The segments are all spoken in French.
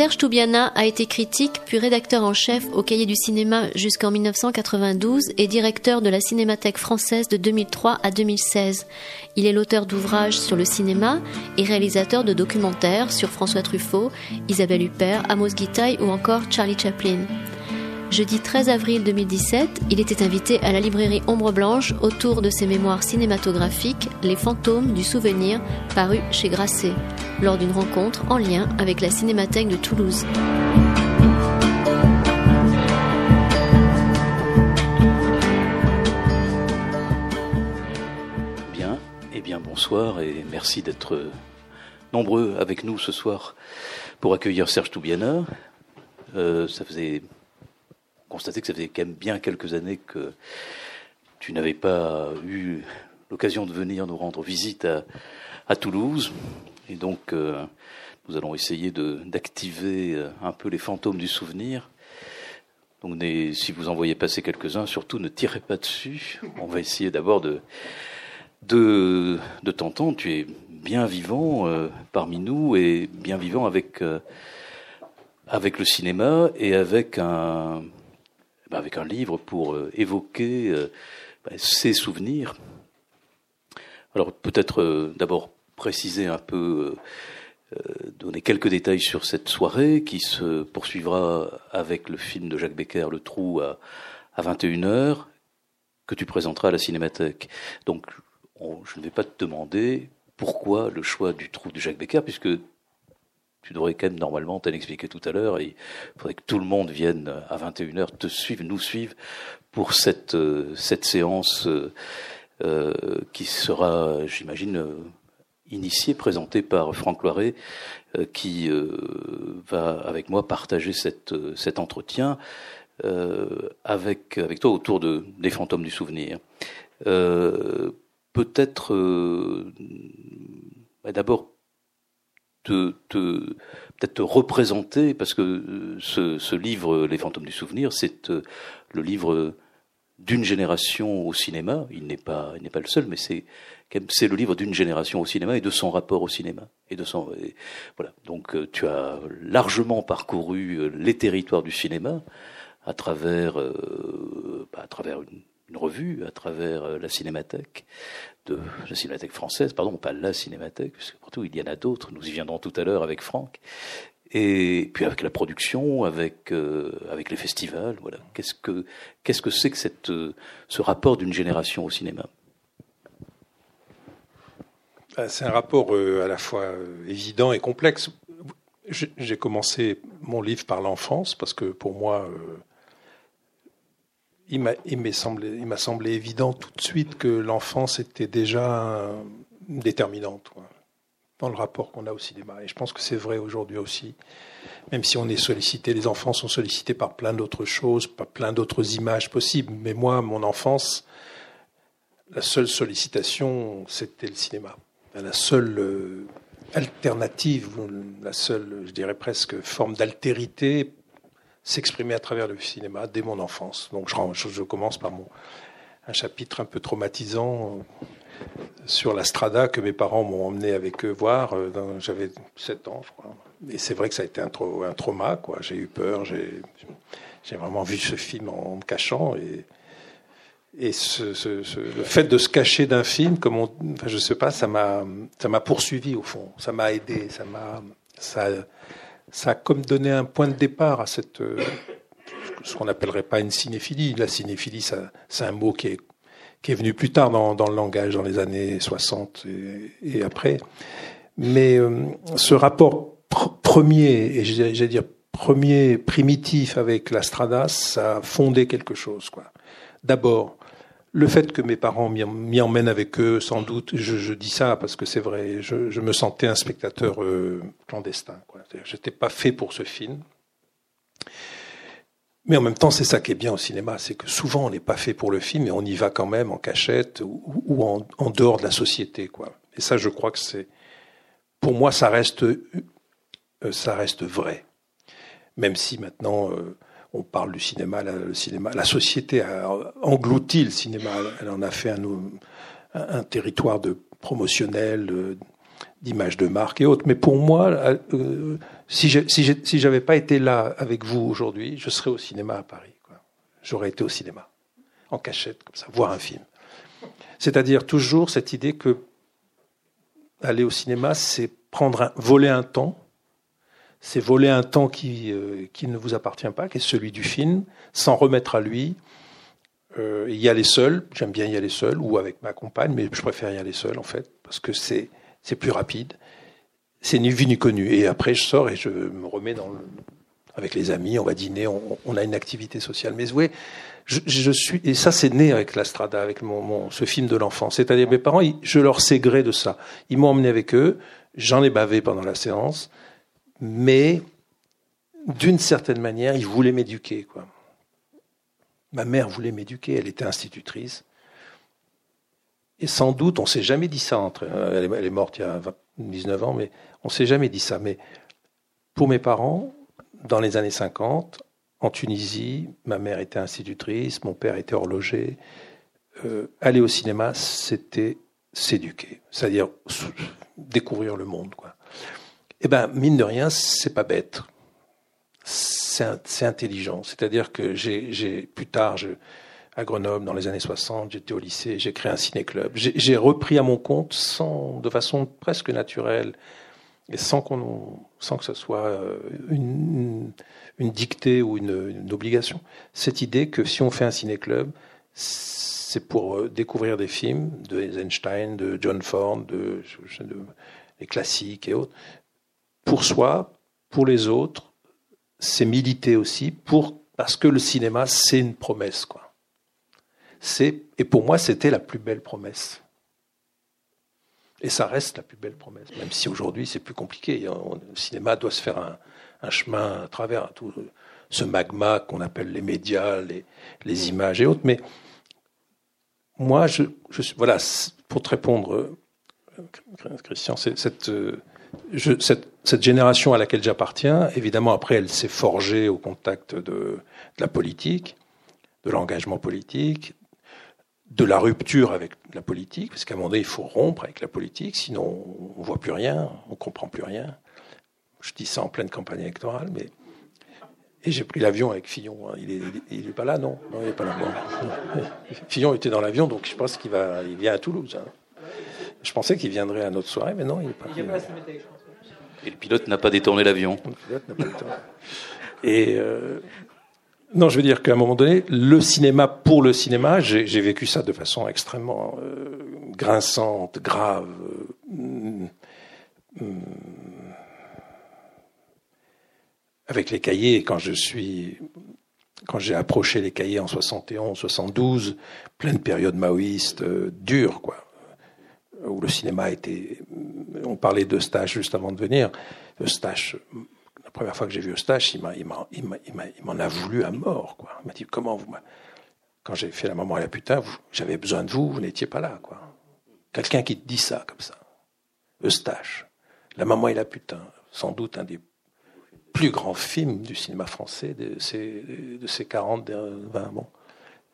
Serge Toubiana a été critique puis rédacteur en chef au Cahier du cinéma jusqu'en 1992 et directeur de la Cinémathèque française de 2003 à 2016. Il est l'auteur d'ouvrages sur le cinéma et réalisateur de documentaires sur François Truffaut, Isabelle Huppert, Amos Guitaille ou encore Charlie Chaplin. Jeudi 13 avril 2017, il était invité à la librairie Ombre Blanche autour de ses mémoires cinématographiques Les fantômes du souvenir, paru chez Grasset, lors d'une rencontre en lien avec la Cinémathèque de Toulouse. Bien, eh bien bonsoir et merci d'être nombreux avec nous ce soir pour accueillir Serge Toubiana. Euh, ça faisait constater que ça faisait quand même bien quelques années que tu n'avais pas eu l'occasion de venir nous rendre visite à, Toulouse. Et donc, euh, nous allons essayer d'activer euh, un peu les fantômes du souvenir. Donc, si vous en voyez passer quelques-uns, surtout ne tirez pas dessus. On va essayer d'abord de, de, de t'entendre. Tu es bien vivant euh, parmi nous et bien vivant avec, avec le cinéma et avec un, avec un livre pour euh, évoquer euh, bah, ses souvenirs. Alors peut-être euh, d'abord préciser un peu, donner quelques détails sur cette soirée qui se poursuivra avec le film de Jacques Becker, Le Trou, à, à 21h, que tu présenteras à la Cinémathèque. Donc je ne vais pas te demander pourquoi le choix du Trou de Jacques Becker, puisque tu devrais quand même normalement t'en expliquer tout à l'heure. Il faudrait que tout le monde vienne à 21h te suivre, nous suivre pour cette, euh, cette séance euh, euh, qui sera, j'imagine, initiée, présentée par Franck Loiret, qui va avec moi partager cette, cet entretien avec, avec toi autour de, des fantômes du souvenir. Peut-être d'abord te, peut-être te représenter, parce que euh, ce, ce, livre, Les fantômes du souvenir, c'est euh, le livre d'une génération au cinéma. Il n'est pas, il n'est pas le seul, mais c'est c'est le livre d'une génération au cinéma et de son rapport au cinéma. Et de son, voilà. Donc, euh, tu as largement parcouru les territoires du cinéma à travers, bah, à travers une, une revue, à travers la cinémathèque, de la Cinémathèque française, pardon, pas la Cinémathèque, puisque surtout il y en a d'autres, nous y viendrons tout à l'heure avec Franck, et puis avec la production, avec, euh, avec les festivals, voilà. Qu'est-ce que qu'est-ce que c'est que cette, euh, ce rapport d'une génération au cinéma? Ah, C'est un rapport euh, à la fois évident et complexe. J'ai commencé mon livre par l'enfance, parce que pour moi, il m'a semblé, semblé évident tout de suite que l'enfance était déjà déterminante dans le rapport qu'on a au cinéma. Et je pense que c'est vrai aujourd'hui aussi. Même si on est sollicité, les enfants sont sollicités par plein d'autres choses, par plein d'autres images possibles. Mais moi, mon enfance, la seule sollicitation, c'était le cinéma. La seule euh, alternative, la seule, je dirais presque, forme d'altérité s'exprimer à travers le cinéma dès mon enfance. Donc je, commence par mon, un chapitre un peu traumatisant euh, sur la Strada que mes parents m'ont emmené avec eux voir. Euh, j'avais 7 ans, je crois. Et c'est vrai que ça a été un, trauma. J'ai eu peur. J'ai, vraiment vu ce film en, me cachant. Et, et le fait de se cacher d'un film, comme on, enfin, je sais pas, ça m'a poursuivi au fond. Ça m'a aidé. Ça m'a, ça, ça a comme donné un point de départ à cette, euh, ce qu'on n'appellerait pas une cinéphilie. La cinéphilie, c'est un mot qui est, venu plus tard dans, le langage, dans les années 60 et, et après. Mais euh, ce rapport premier, et j'allais dire premier primitif avec la Strada, ça a fondé quelque chose. Quoi. D'abord, le fait que mes parents m'y emmènent avec eux, sans doute, je, je dis ça parce que c'est vrai, je, je, me sentais un spectateur euh, clandestin. J'étais pas fait pour ce film. Mais en même temps, c'est ça qui est bien au cinéma, c'est que souvent on n'est pas fait pour le film et on y va quand même en cachette ou, en, dehors de la société, quoi. Et ça, je crois que c'est, pour moi, ça reste, euh, vrai. Même si maintenant. Euh, on parle du cinéma, la, le société a englouti le cinéma, elle en a fait un, territoire de promotionnelles, d'images de marque et autres. Mais pour moi, si j'avais pas été là avec vous aujourd'hui, je serais au cinéma à Paris. J'aurais été au cinéma, en cachette, comme ça, voir un film. C'est-à-dire toujours cette idée que aller au cinéma, c'est prendre un, voler un temps, c'est voler un temps qui, euh, qui ne vous appartient pas, qui est celui du film, sans remettre à lui, euh, y aller seul. J'aime bien y aller seul ou avec ma compagne, mais je préfère y aller seul en fait, parce que c'est c'est plus rapide. C'est ni vu ni connu. Et après, je sors et je me remets dans le, avec les amis, on va dîner, on, a une activité sociale. Mais vous voyez, je, suis et ça c'est né avec la Strada, avec mon, mon ce film de l'enfant. C'est-à-dire mes parents, je leur sais gré de ça. Ils m'ont emmené avec eux. J'en ai bavé pendant la séance, mais d'une certaine manière, ils voulaient m'éduquer. Quoi. Ma mère voulait m'éduquer, elle était institutrice. Et sans doute, on s'est jamais dit ça entre. Elle est morte il y a 19 ans, mais on s'est jamais dit ça. Mais pour mes parents, dans les années 50, en Tunisie, ma mère était institutrice, mon père était horloger. Euh, aller au cinéma, c'était s'éduquer, c'est-à-dire découvrir le monde. Quoi. Eh ben, mine de rien, c'est pas bête. C'est intelligent. C'est-à-dire que j'ai plus tard, à Grenoble, dans les années 60, j'étais au lycée, j'ai créé un ciné-club. J'ai repris à mon compte, sans, de façon presque naturelle, et sans, sans que ce soit euh, une, dictée ou une, une, obligation, cette idée que si on fait un ciné-club, c'est pour euh, découvrir des films de Eisenstein, de John Ford, de, de, les classiques et autres, pour soi, pour les autres, c'est militer aussi pour parce que le cinéma c'est une promesse quoi. C'est et pour moi c'était la plus belle promesse. Et ça reste la plus belle promesse, même si aujourd'hui c'est plus compliqué. Le cinéma doit se faire un, chemin à travers tout ce magma qu'on appelle les médias, les, images et autres. Mais moi, je, voilà, pour te répondre, euh, Christian, cette, je, cette, cette, génération à laquelle j'appartiens, évidemment, après, elle s'est forgée au contact de, de la politique, de l'engagement politique, de la rupture avec la politique, parce qu'à un moment donné, il faut rompre avec la politique, sinon on voit plus rien, on comprend plus rien. Je dis ça en pleine campagne électorale, mais et j'ai pris l'avion avec Fillon. Hein. Il est, il est pas là, non? Non, il est pas là. Fillon était dans l'avion, donc je pense qu'il va, il vient à Toulouse. Hein. Je pensais qu'il viendrait à notre soirée, mais non, il n'est pas. là. Et le pilote n'a pas détourné l'avion. Et euh, non, je veux dire qu'à un moment donné, le cinéma pour le cinéma, j'ai vécu ça de façon extrêmement euh, grinçante, grave. Euh, avec les cahiers, quand je suis, quand j'ai approché les cahiers en 71, 72, pleine période maoïste, dure, quoi, où le cinéma était, on parlait de stage juste avant de venir, Eustache, la première fois que j'ai vu Eustache, il m'en a voulu à mort. Il m'a dit, comment vous, quand j'ai fait la maman et la putain, j'avais besoin de vous, vous n'étiez pas là. Quelqu'un qui te dit ça, comme ça. Eustache. La maman et la putain. Sans doute un des plus grands films du cinéma français de ces, de ces 40, 20, bon.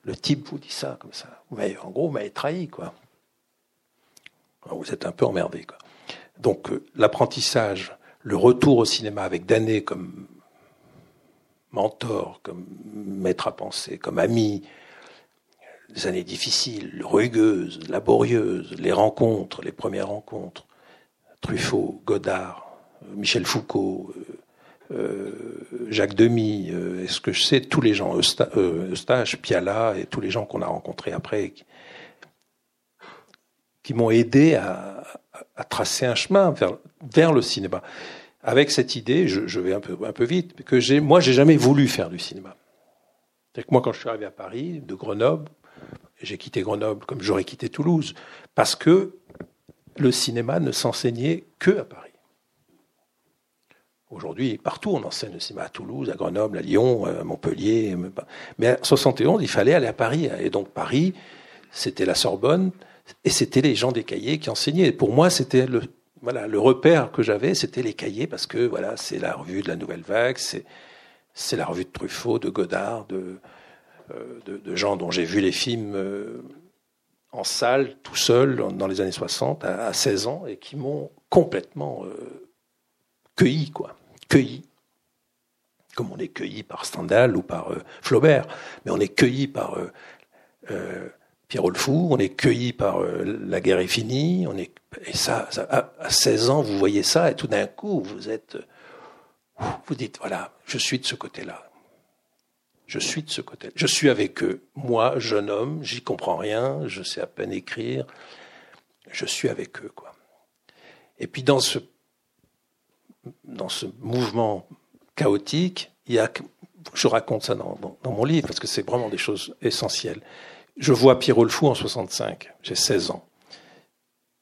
Le type vous dit ça, comme ça. En gros, vous m'avez trahi, quoi. Vous êtes un peu emmerdé, quoi. Donc, euh, l'apprentissage, le retour au cinéma avec Danet comme mentor, comme maître à penser, comme ami, des années difficiles, rugueuses, laborieuses, les rencontres, les premières rencontres, Truffaut, Godard, Michel Foucault, euh, Jacques Demy, euh, est-ce que je sais tous les gens, Eustache, Piala et tous les gens qu'on a rencontrés après, qui m'ont aidé à, tracer un chemin vers, le cinéma. Avec cette idée, je, vais un peu, vite, que j'ai, moi, j'ai jamais voulu faire du cinéma. Que moi, quand je suis arrivé à Paris, de Grenoble, j'ai quitté Grenoble comme j'aurais quitté Toulouse, parce que le cinéma ne s'enseignait que à Paris. Aujourd'hui, partout, on enseigne le cinéma à Toulouse, à Grenoble, à Lyon, à Montpellier. Mais en 71, il fallait aller à Paris. Et donc, Paris, c'était la Sorbonne, et c'était les gens des cahiers qui enseignaient. pour moi, c'était le, voilà, le repère que j'avais, c'était les cahiers, parce que voilà, c'est la revue de la Nouvelle Vague, c'est, c'est la revue de Truffaut, de Godard, de, euh, de, gens dont j'ai vu les films euh, en salle, tout seul, dans les années 60, à, 16 ans, et qui m'ont complètement euh, cueilli, quoi. Cueilli. Comme on est cueilli par Stendhal ou par Flaubert, mais on est cueilli par Pierrot le Fou, on est cueilli par La guerre est finie, on est, et ça, à, à, 16 ans, vous voyez ça, et tout d'un coup, vous êtes, vous dites, voilà, je suis de ce côté-là. Je suis de ce côté. Je suis avec eux. Moi, jeune homme, j'y comprends rien, je sais à peine écrire. Je suis avec eux, quoi. Et puis dans ce, dans ce mouvement chaotique, il y a, je raconte ça dans, dans, mon livre parce que c'est vraiment des choses essentielles. Je vois Pierrot le Fou en 65. J'ai 16 ans.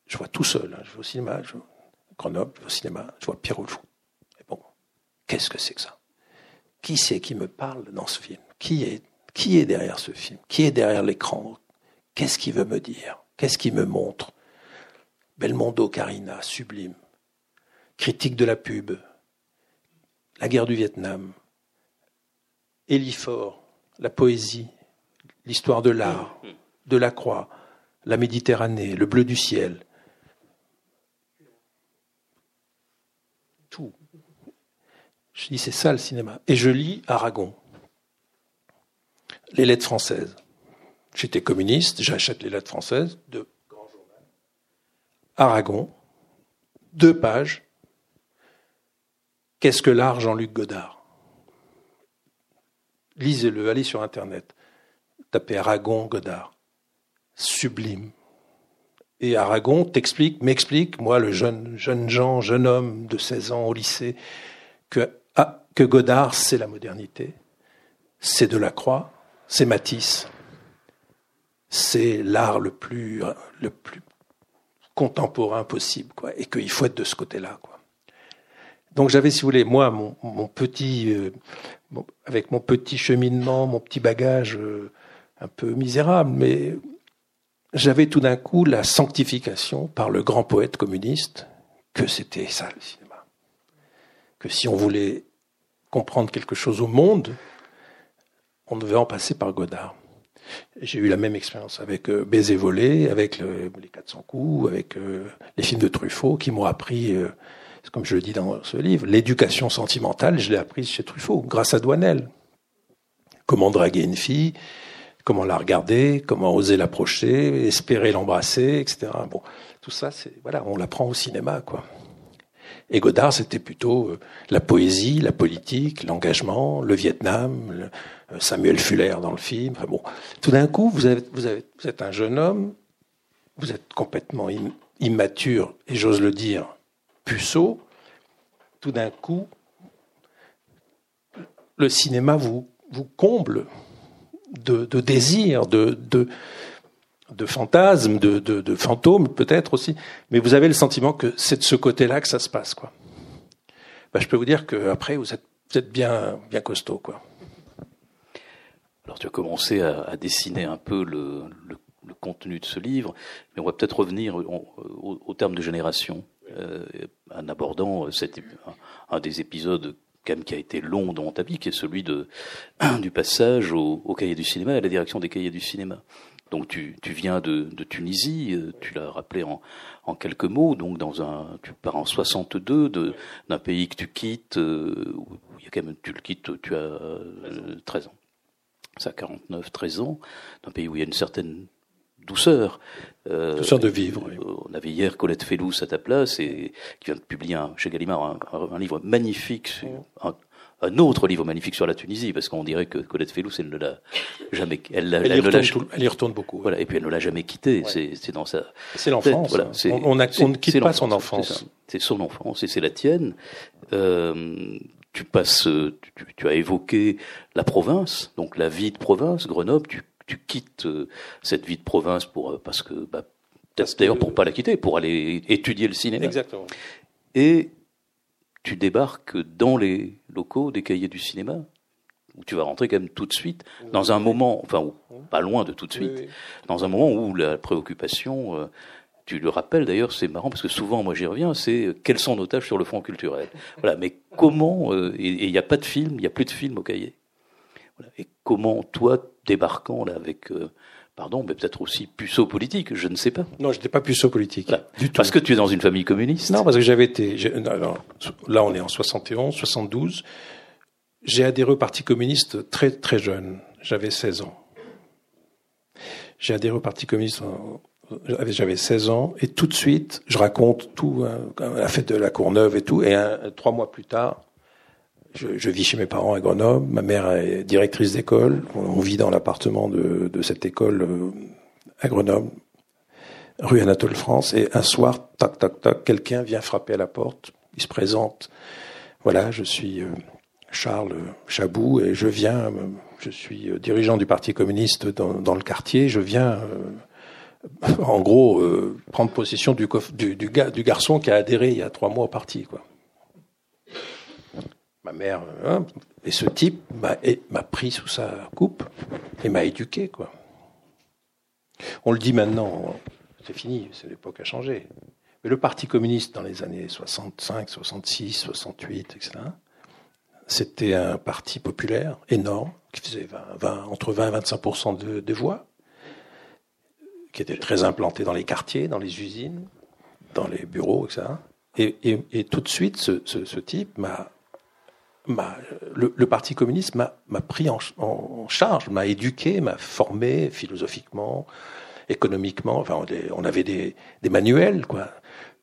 Je vois tout seul. Hein. Je vais au cinéma, je Grenoble, je vais au cinéma, je vois Pierrot le Fou. Et bon, qu'est-ce que c'est que ça? Qui c'est qui me parle dans ce film? Qui est, derrière ce film? Qui est derrière l'écran? Qu'est-ce qu'il veut me dire? Qu'est-ce qu'il me montre? Belmondo Carina, sublime. Critique de la pub. La guerre du Vietnam. Eliphore, la poésie, l'histoire de l'art, de la croix, la Méditerranée, le bleu du ciel. Tout. Je dis, c'est ça le cinéma. Et je lis Aragon, les lettres françaises. J'étais communiste, j'achète les lettres françaises de. Aragon, deux pages. Qu'est-ce que l'art, Jean-Luc Godard? Lisez-le, allez sur Internet. Tapez Aragon, Godard. Sublime. Et Aragon t'explique, m'explique, moi, le jeune, jeune Jean, jeune homme de 16 ans au lycée, que ah, que Godard, c'est la modernité, c'est de la croix, c'est Matisse, c'est l'art le plus, le plus contemporain possible, quoi, et qu'il faut être de ce côté-là. Donc j'avais, si vous voulez, moi, mon, petit, euh, avec mon petit cheminement, mon petit bagage euh, un peu misérable, mais j'avais tout d'un coup la sanctification par le grand poète communiste que c'était ça le cinéma. Que si on voulait comprendre quelque chose au monde, on devait en passer par Godard. J'ai eu la même expérience avec euh, Baiser volé, avec les 400 coups, avec euh, les films de Truffaut, qui m'ont appris, euh, comme je le dis dans ce livre, l'éducation sentimentale, je l'ai apprise chez Truffaut, grâce à Douanel. Comment draguer une fille, comment la regarder, comment oser l'approcher, espérer l'embrasser, etc. Bon, tout ça, c'est voilà, on l'apprend au cinéma, quoi. Et Godard, c'était plutôt euh, la poésie, la politique, l'engagement, le Vietnam, euh, Samuel Fuller dans le film. bon, tout d'un coup, vous, vous, êtes un jeune homme, vous êtes complètement immature et j'ose le dire, puceau. Tout d'un coup, le cinéma vous comble de, de désirs, de, de, de fantasmes, de, fantômes peut-être aussi, mais vous avez le sentiment que c'est de ce côté-là que ça se passe, quoi. Bah, je peux vous dire qu'après, vous êtes, vous êtes bien, bien costaud, quoi. Alors tu as commencé à, dessiner un peu le, contenu de ce livre, mais on va peut-être revenir au, terme de génération, euh, en abordant cet, un, des épisodes qui a été long dans ta vie, qui est celui de, du passage au, au cahier du cinéma, à la direction des cahiers du cinéma. Donc tu, tu viens de, de, Tunisie, euh, tu l'as rappelé en, en, quelques mots. Donc dans un, tu pars en 62 d'un pays que tu quittes, euh, il y a quand même, tu le quittes, tu as euh, 13 ans. Ça, 49, 13 ans, d'un pays où il y a une certaine douceur. Euh, douceur de vivre. On avait hier Colette Fellous à ta place et qui vient de publier chez Gallimard un, un, livre magnifique, sur, un, un autre livre magnifique sur la Tunisie, parce qu'on dirait que Colette Fellous, elle ne l'a jamais, elle, elle, elle, y retourne, elle, y retourne beaucoup. Voilà, et puis elle ne l'a jamais quitté. C'est dans sa. C'est l'enfance. Voilà, on, on, on, ne quitte pas son enfance. C'est son enfance et c'est la tienne. Euh, tu passes, tu, tu, as évoqué la province, donc la vie de province, Grenoble. Tu, tu quittes euh, cette vie de province pour euh, parce que bah, d'ailleurs pour pas la quitter, pour aller étudier le cinéma. Exactement. Et tu débarques dans les locaux des cahiers du cinéma, où tu vas rentrer quand même tout de suite, dans un moment, enfin, pas loin de tout de suite, dans un moment où la préoccupation, euh, tu le rappelles d'ailleurs, c'est marrant parce que souvent, moi j'y reviens, c'est quels sont nos tâches sur le front culturel? Voilà, mais comment, euh, et il n'y a pas de film, il n'y a plus de film au cahier? Voilà, et comment toi, débarquant là avec pardon, mais peut-être aussi puceau politique, je ne sais pas. Non, je n'étais pas puceau politique. Du tout. Parce que tu es dans une famille communiste Non, parce que j'avais été. là, on est en 71, 72. J'ai adhéré au Parti communiste très, très jeune. J'avais 16 ans. J'ai adhéré au Parti communiste j'avais 16 ans et tout de suite, je raconte tout, hein, la fête de la Courneuve et tout, et trois mois plus tard, je, vis chez mes parents à Grenoble. Ma mère est directrice d'école. On, vit dans l'appartement de, cette école euh, à Grenoble, rue Anatole France. Et un soir, tac, tac, tac, quelqu'un vient frapper à la porte. Il se présente. Voilà, je suis euh, Charles Chabou et je viens. Euh, je suis dirigeant du Parti communiste dans, le quartier. Je viens en gros, prendre possession du, du, du, du, garçon qui a adhéré il y a trois mois au parti. Quoi ma mère, hein, et ce type m'a pris sous sa coupe et m'a éduqué, quoi. On le dit maintenant, c'est fini, c'est l'époque a changé. Mais le Parti communiste dans les années 65, 66, 68, etc., c'était un parti populaire énorme, qui faisait entre 20 et 25% de, des voix, qui était très implanté dans les quartiers, dans les usines, dans les bureaux, etc. Et, tout de suite, ce type m'a le, Parti communiste m'a pris en, charge, m'a éduqué, m'a formé philosophiquement, économiquement. Enfin, on, avait des, manuels, quoi.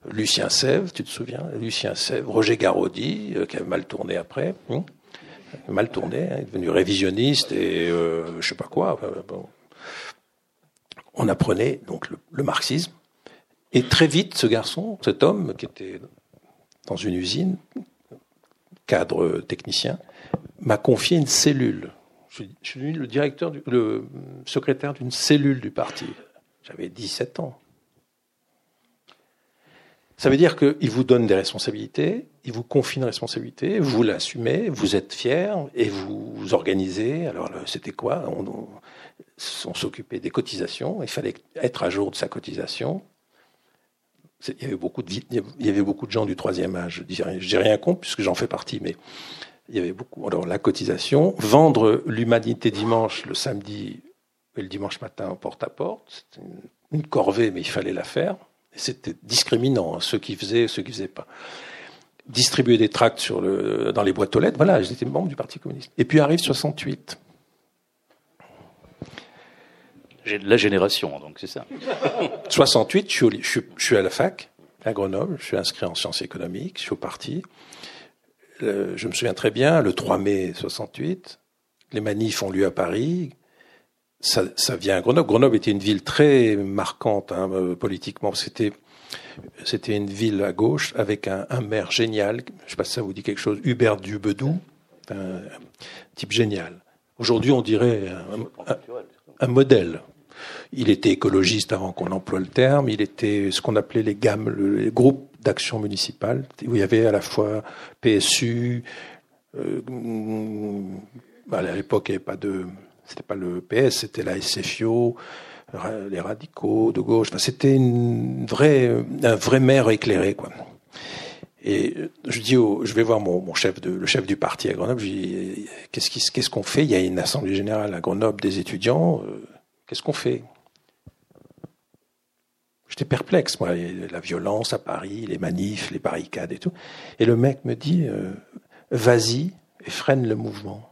Lucien Sèvres, tu te souviens? Lucien Sèvres, Roger Garaudy, euh, qui avait mal tourné après, hein? Mal tourné, hein, devenu révisionniste et euh, je sais pas quoi. On apprenait donc le marxisme. Et très vite, ce garçon, cet homme qui était dans une usine, cadre technicien, m'a confié une cellule. Je, suis devenu le directeur, le secrétaire d'une cellule du parti. J'avais 17 ans. Ça veut dire qu'il vous donne des responsabilités, il vous confie une responsabilité, vous l'assumez, vous êtes fier et vous organisez. Alors c'était quoi? On s'occupait des cotisations, il fallait être à jour de sa cotisation, il y avait beaucoup de gens du troisième âge. J'ai rien contre puisque j'en fais partie, mais il y avait beaucoup. Alors la cotisation, vendre l'humanité dimanche, le samedi et le dimanche matin porte à porte, c'était une, corvée, mais il fallait la faire. C'était discriminant, hein, ceux qui faisaient, ceux qui faisaient pas. Distribuer des tracts dans les boîtes aux lettres, voilà, j'étais membre du Parti communiste. Et puis arrive 68. J'ai de la génération, donc c'est ça. 68, je suis, je, à la fac, à Grenoble, je suis inscrit en sciences économiques, je suis au parti. Euh, je me souviens très bien, le 3 mai 68, les manifs ont lieu à Paris. Ça, vient à Grenoble. Grenoble était une ville très marquante hein, euh, politiquement. C'était c'était une ville à gauche avec un, maire génial. Je sais pas si ça vous dit quelque chose. Hubert Dubedou, un type génial. Aujourd'hui, on dirait un, un modèle. Il était écologiste avant qu'on emploie le terme. Il était ce qu'on appelait les gammes, les groupes d'action municipale, où il y avait à la fois PSU. Euh, à l'époque, il n'y avait pas de, c'était pas le PS, c'était la SFIO, les radicaux de gauche. Enfin, c'était une vraie, un vrai maire éclairé, quoi. Et je dis, je vais voir mon, chef de, le chef du parti à Grenoble. Je dis, qu'est-ce qu'est-ce qu'on fait? Il y a une assemblée générale à Grenoble des étudiants. Euh, qu'est-ce qu'on fait? J'étais perplexe, moi, la violence à Paris, les manifs, les barricades et tout. Et le mec me dit, euh, vas-y et freine le mouvement.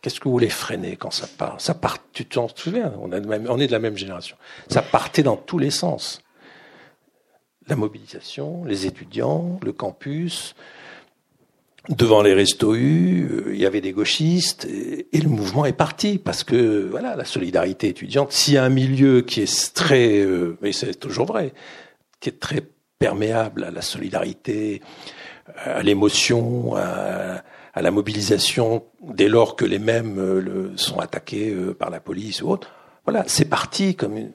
Qu'est-ce que vous voulez freiner quand ça part? Ça part, tu t'en souviens? On, est de la même génération. Ça partait dans tous les sens. La mobilisation, les étudiants, le campus, devant les restos U, euh, il y avait des gauchistes et, le mouvement est parti parce que voilà la solidarité étudiante. S'il y a un milieu qui est très, euh, mais c'est toujours vrai, qui est très perméable à la solidarité, à l'émotion, à, à, la mobilisation, dès lors que les mêmes euh, sont attaqués par la police ou autre. Voilà, c'est parti comme, une,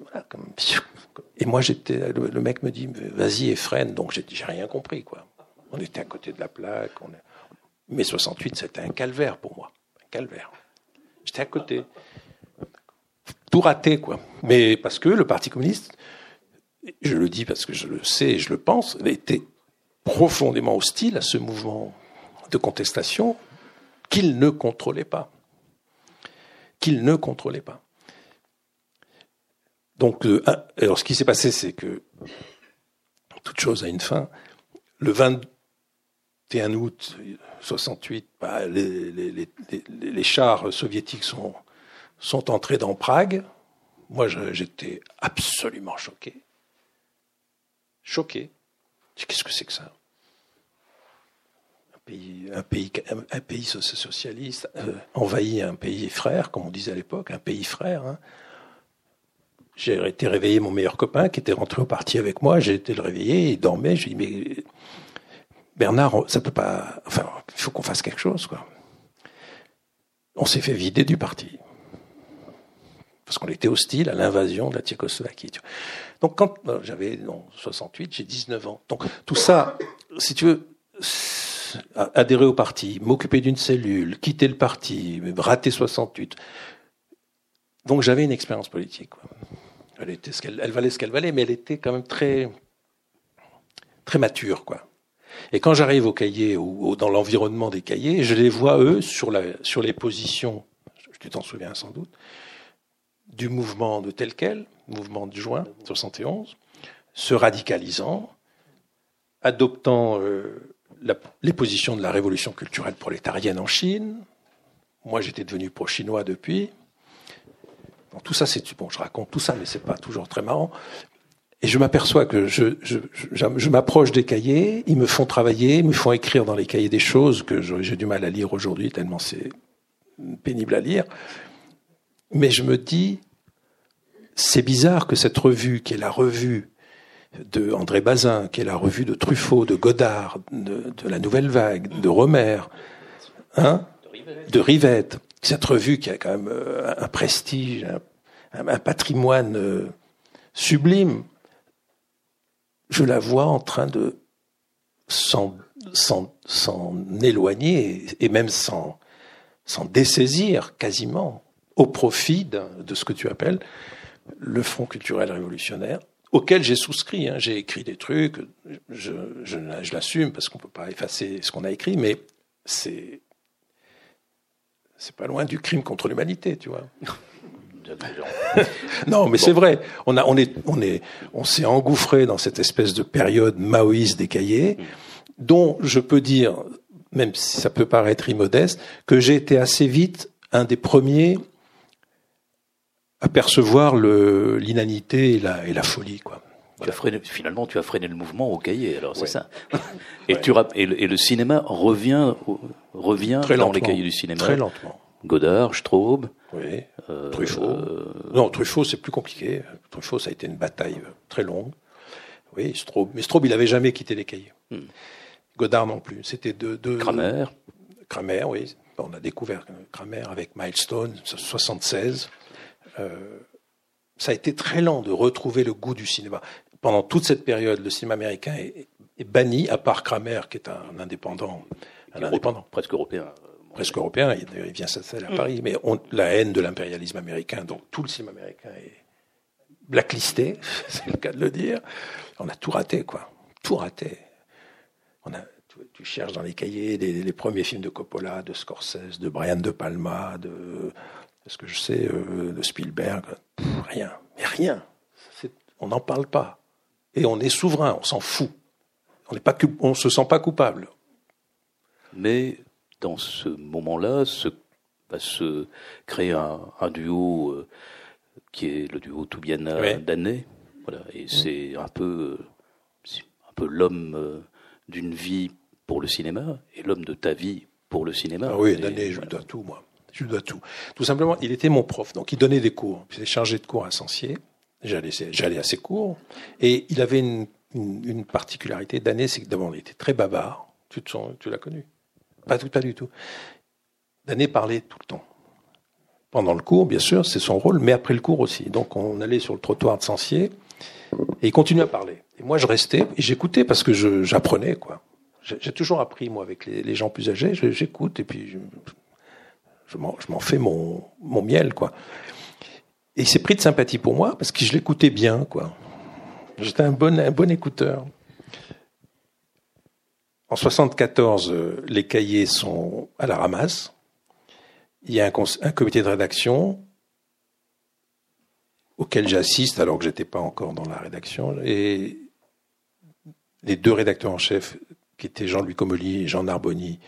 et moi j'étais, le, mec me dit vas-y et donc j'ai rien compris quoi. On était à côté de la plaque, mais 68, c'était un calvaire pour moi. Un calvaire. J'étais à côté. Tout raté, quoi. Mais parce que le Parti communiste, je le dis parce que je le sais et je le pense, était profondément hostile à ce mouvement de contestation qu'il ne contrôlait pas. Qu'il ne contrôlait pas. Donc, euh, alors ce qui s'est passé, c'est que toute chose a une fin. Le 21 août 68, bah, les, chars soviétiques sont, entrés dans Prague. Moi, j'étais absolument choqué. Choqué. Qu'est-ce que c'est que ça? Pays, un pays, un pays socialiste euh, envahit un pays frère, comme on disait à l'époque, un pays frère. Hein. J'ai été réveillé mon meilleur copain qui était rentré au parti avec moi. J'ai été le réveiller, il dormait. J'ai dit mais Bernard, ça peut pas. Enfin, il faut qu'on fasse quelque chose, quoi. On s'est fait vider du parti parce qu'on était hostile à l'invasion de la Tchécoslovaquie. Donc quand euh, j'avais 68, j'ai 19 ans. Donc tout ça, si tu veux, adhérer au parti, m'occuper d'une cellule, quitter le parti, rater 68. Donc j'avais une expérience politique. Elle valait ce qu'elle valait, mais elle était quand même très, très mature, quoi. Et quand j'arrive au cahier ou, dans l'environnement des cahiers, je les vois eux sur, la, sur les positions, tu t'en souviens sans doute, du mouvement de tel quel, mouvement de juin 71, se radicalisant, adoptant euh, les positions de la révolution culturelle prolétarienne en Chine. Moi, j'étais devenu pro-chinois depuis tout ça, c'est bon, je raconte tout ça, mais c'est pas toujours très marrant. Et je m'aperçois que je, je, je, m'approche des cahiers, ils me font travailler, ils me font écrire dans les cahiers des choses que j'ai du mal à lire aujourd'hui, tellement c'est pénible à lire. Mais je me dis, c'est bizarre que cette revue, qui est la revue de André Bazin, qui est la revue de Truffaut, de Godard, de, la Nouvelle Vague, de Romer, hein, de Rivette, cette revue qui a quand même euh, un prestige, un, patrimoine euh, sublime, je la vois en train de s'en, éloigner et même s'en, dessaisir quasiment au profit de ce que tu appelles le Front culturel révolutionnaire, auquel j'ai souscrit. Hein. J'ai écrit des trucs, je, je l'assume parce qu'on ne peut pas effacer ce qu'on a écrit, mais c'est c'est pas loin du crime contre l'humanité, tu vois. non, mais c'est vrai. On a, on est, on est, on s'est engouffré dans cette espèce de période maoïste des cahiers, dont je peux dire, même si ça peut paraître immodeste, que j'ai été assez vite un des premiers à percevoir l'inanité et la, et la folie, quoi. Tu as freiné, finalement, tu as freiné le mouvement au cahier, alors c'est ça. Et, tu, et, le, et, le, cinéma revient, revient dans les cahiers du cinéma. Très lentement. Godard, Straub. Oui. Euh, Truffaut. Euh, non, Truffaut, c'est plus compliqué. Truffaut, ça a été une bataille euh, très longue. Oui, Straub. Mais Straub, il n'avait jamais quitté les cahiers. Hmm. Godard non plus. C'était de, de. Kramer. Kramer, oui. On a découvert Kramer avec Milestone, 76. Euh, ça a été très lent de retrouver le goût du cinéma pendant toute cette période, le cinéma américain est, banni, à part Kramer, qui est un indépendant, un indépendant. presque européen. Presque européen, il, vient s'installer à mm. Paris, mais la haine de l'impérialisme américain, donc tout le cinéma américain est blacklisté, c'est le cas de le dire. On a tout raté, quoi. Tout raté. On a, tu, cherches dans les cahiers les, premiers films de Coppola, de Scorsese, de Brian De Palma, de, ce que je sais, euh, de Spielberg. rien. Mais rien. On n'en parle pas et on est souverain, on s'en fout. On ne se sent pas coupable. Mais dans ce moment-là, se, va se créer un, duo euh, qui est le duo Toubiana ouais. Voilà, et mmh. c'est un peu, un peu l'homme euh, d'une vie pour le cinéma et l'homme de ta vie pour le cinéma. Ah oui, Danet, je dois tout, moi. Lui dois tout. Tout simplement, il était mon prof, donc il donnait des cours. Il était chargé de cours à Sancier. J'allais à ses cours. Et il avait une, particularité d'année, c'est que d'abord, il était très bavard. Tu, tu l'as connu pas, tout, pas du tout. D'année parlait tout le temps. Pendant le cours, bien sûr, c'est son rôle, mais après le cours aussi. Donc on allait sur le trottoir de Sancier et il continuait à parler. Et moi, je restais et j'écoutais parce que j'apprenais, quoi. J'ai toujours appris, moi, avec les, gens plus âgés. J'écoute et puis je m'en fais mon, miel, quoi. Et il s'est pris de sympathie pour moi parce que je l'écoutais bien, quoi. J'étais un bon, un bon écouteur. En 74, euh, les cahiers sont à la ramasse. il y a un, comité de rédaction auquel j'assiste alors que j'étais pas encore dans la rédaction et les deux rédacteurs en chef qui étaient Jean-Louis Comolli et Jean Narboni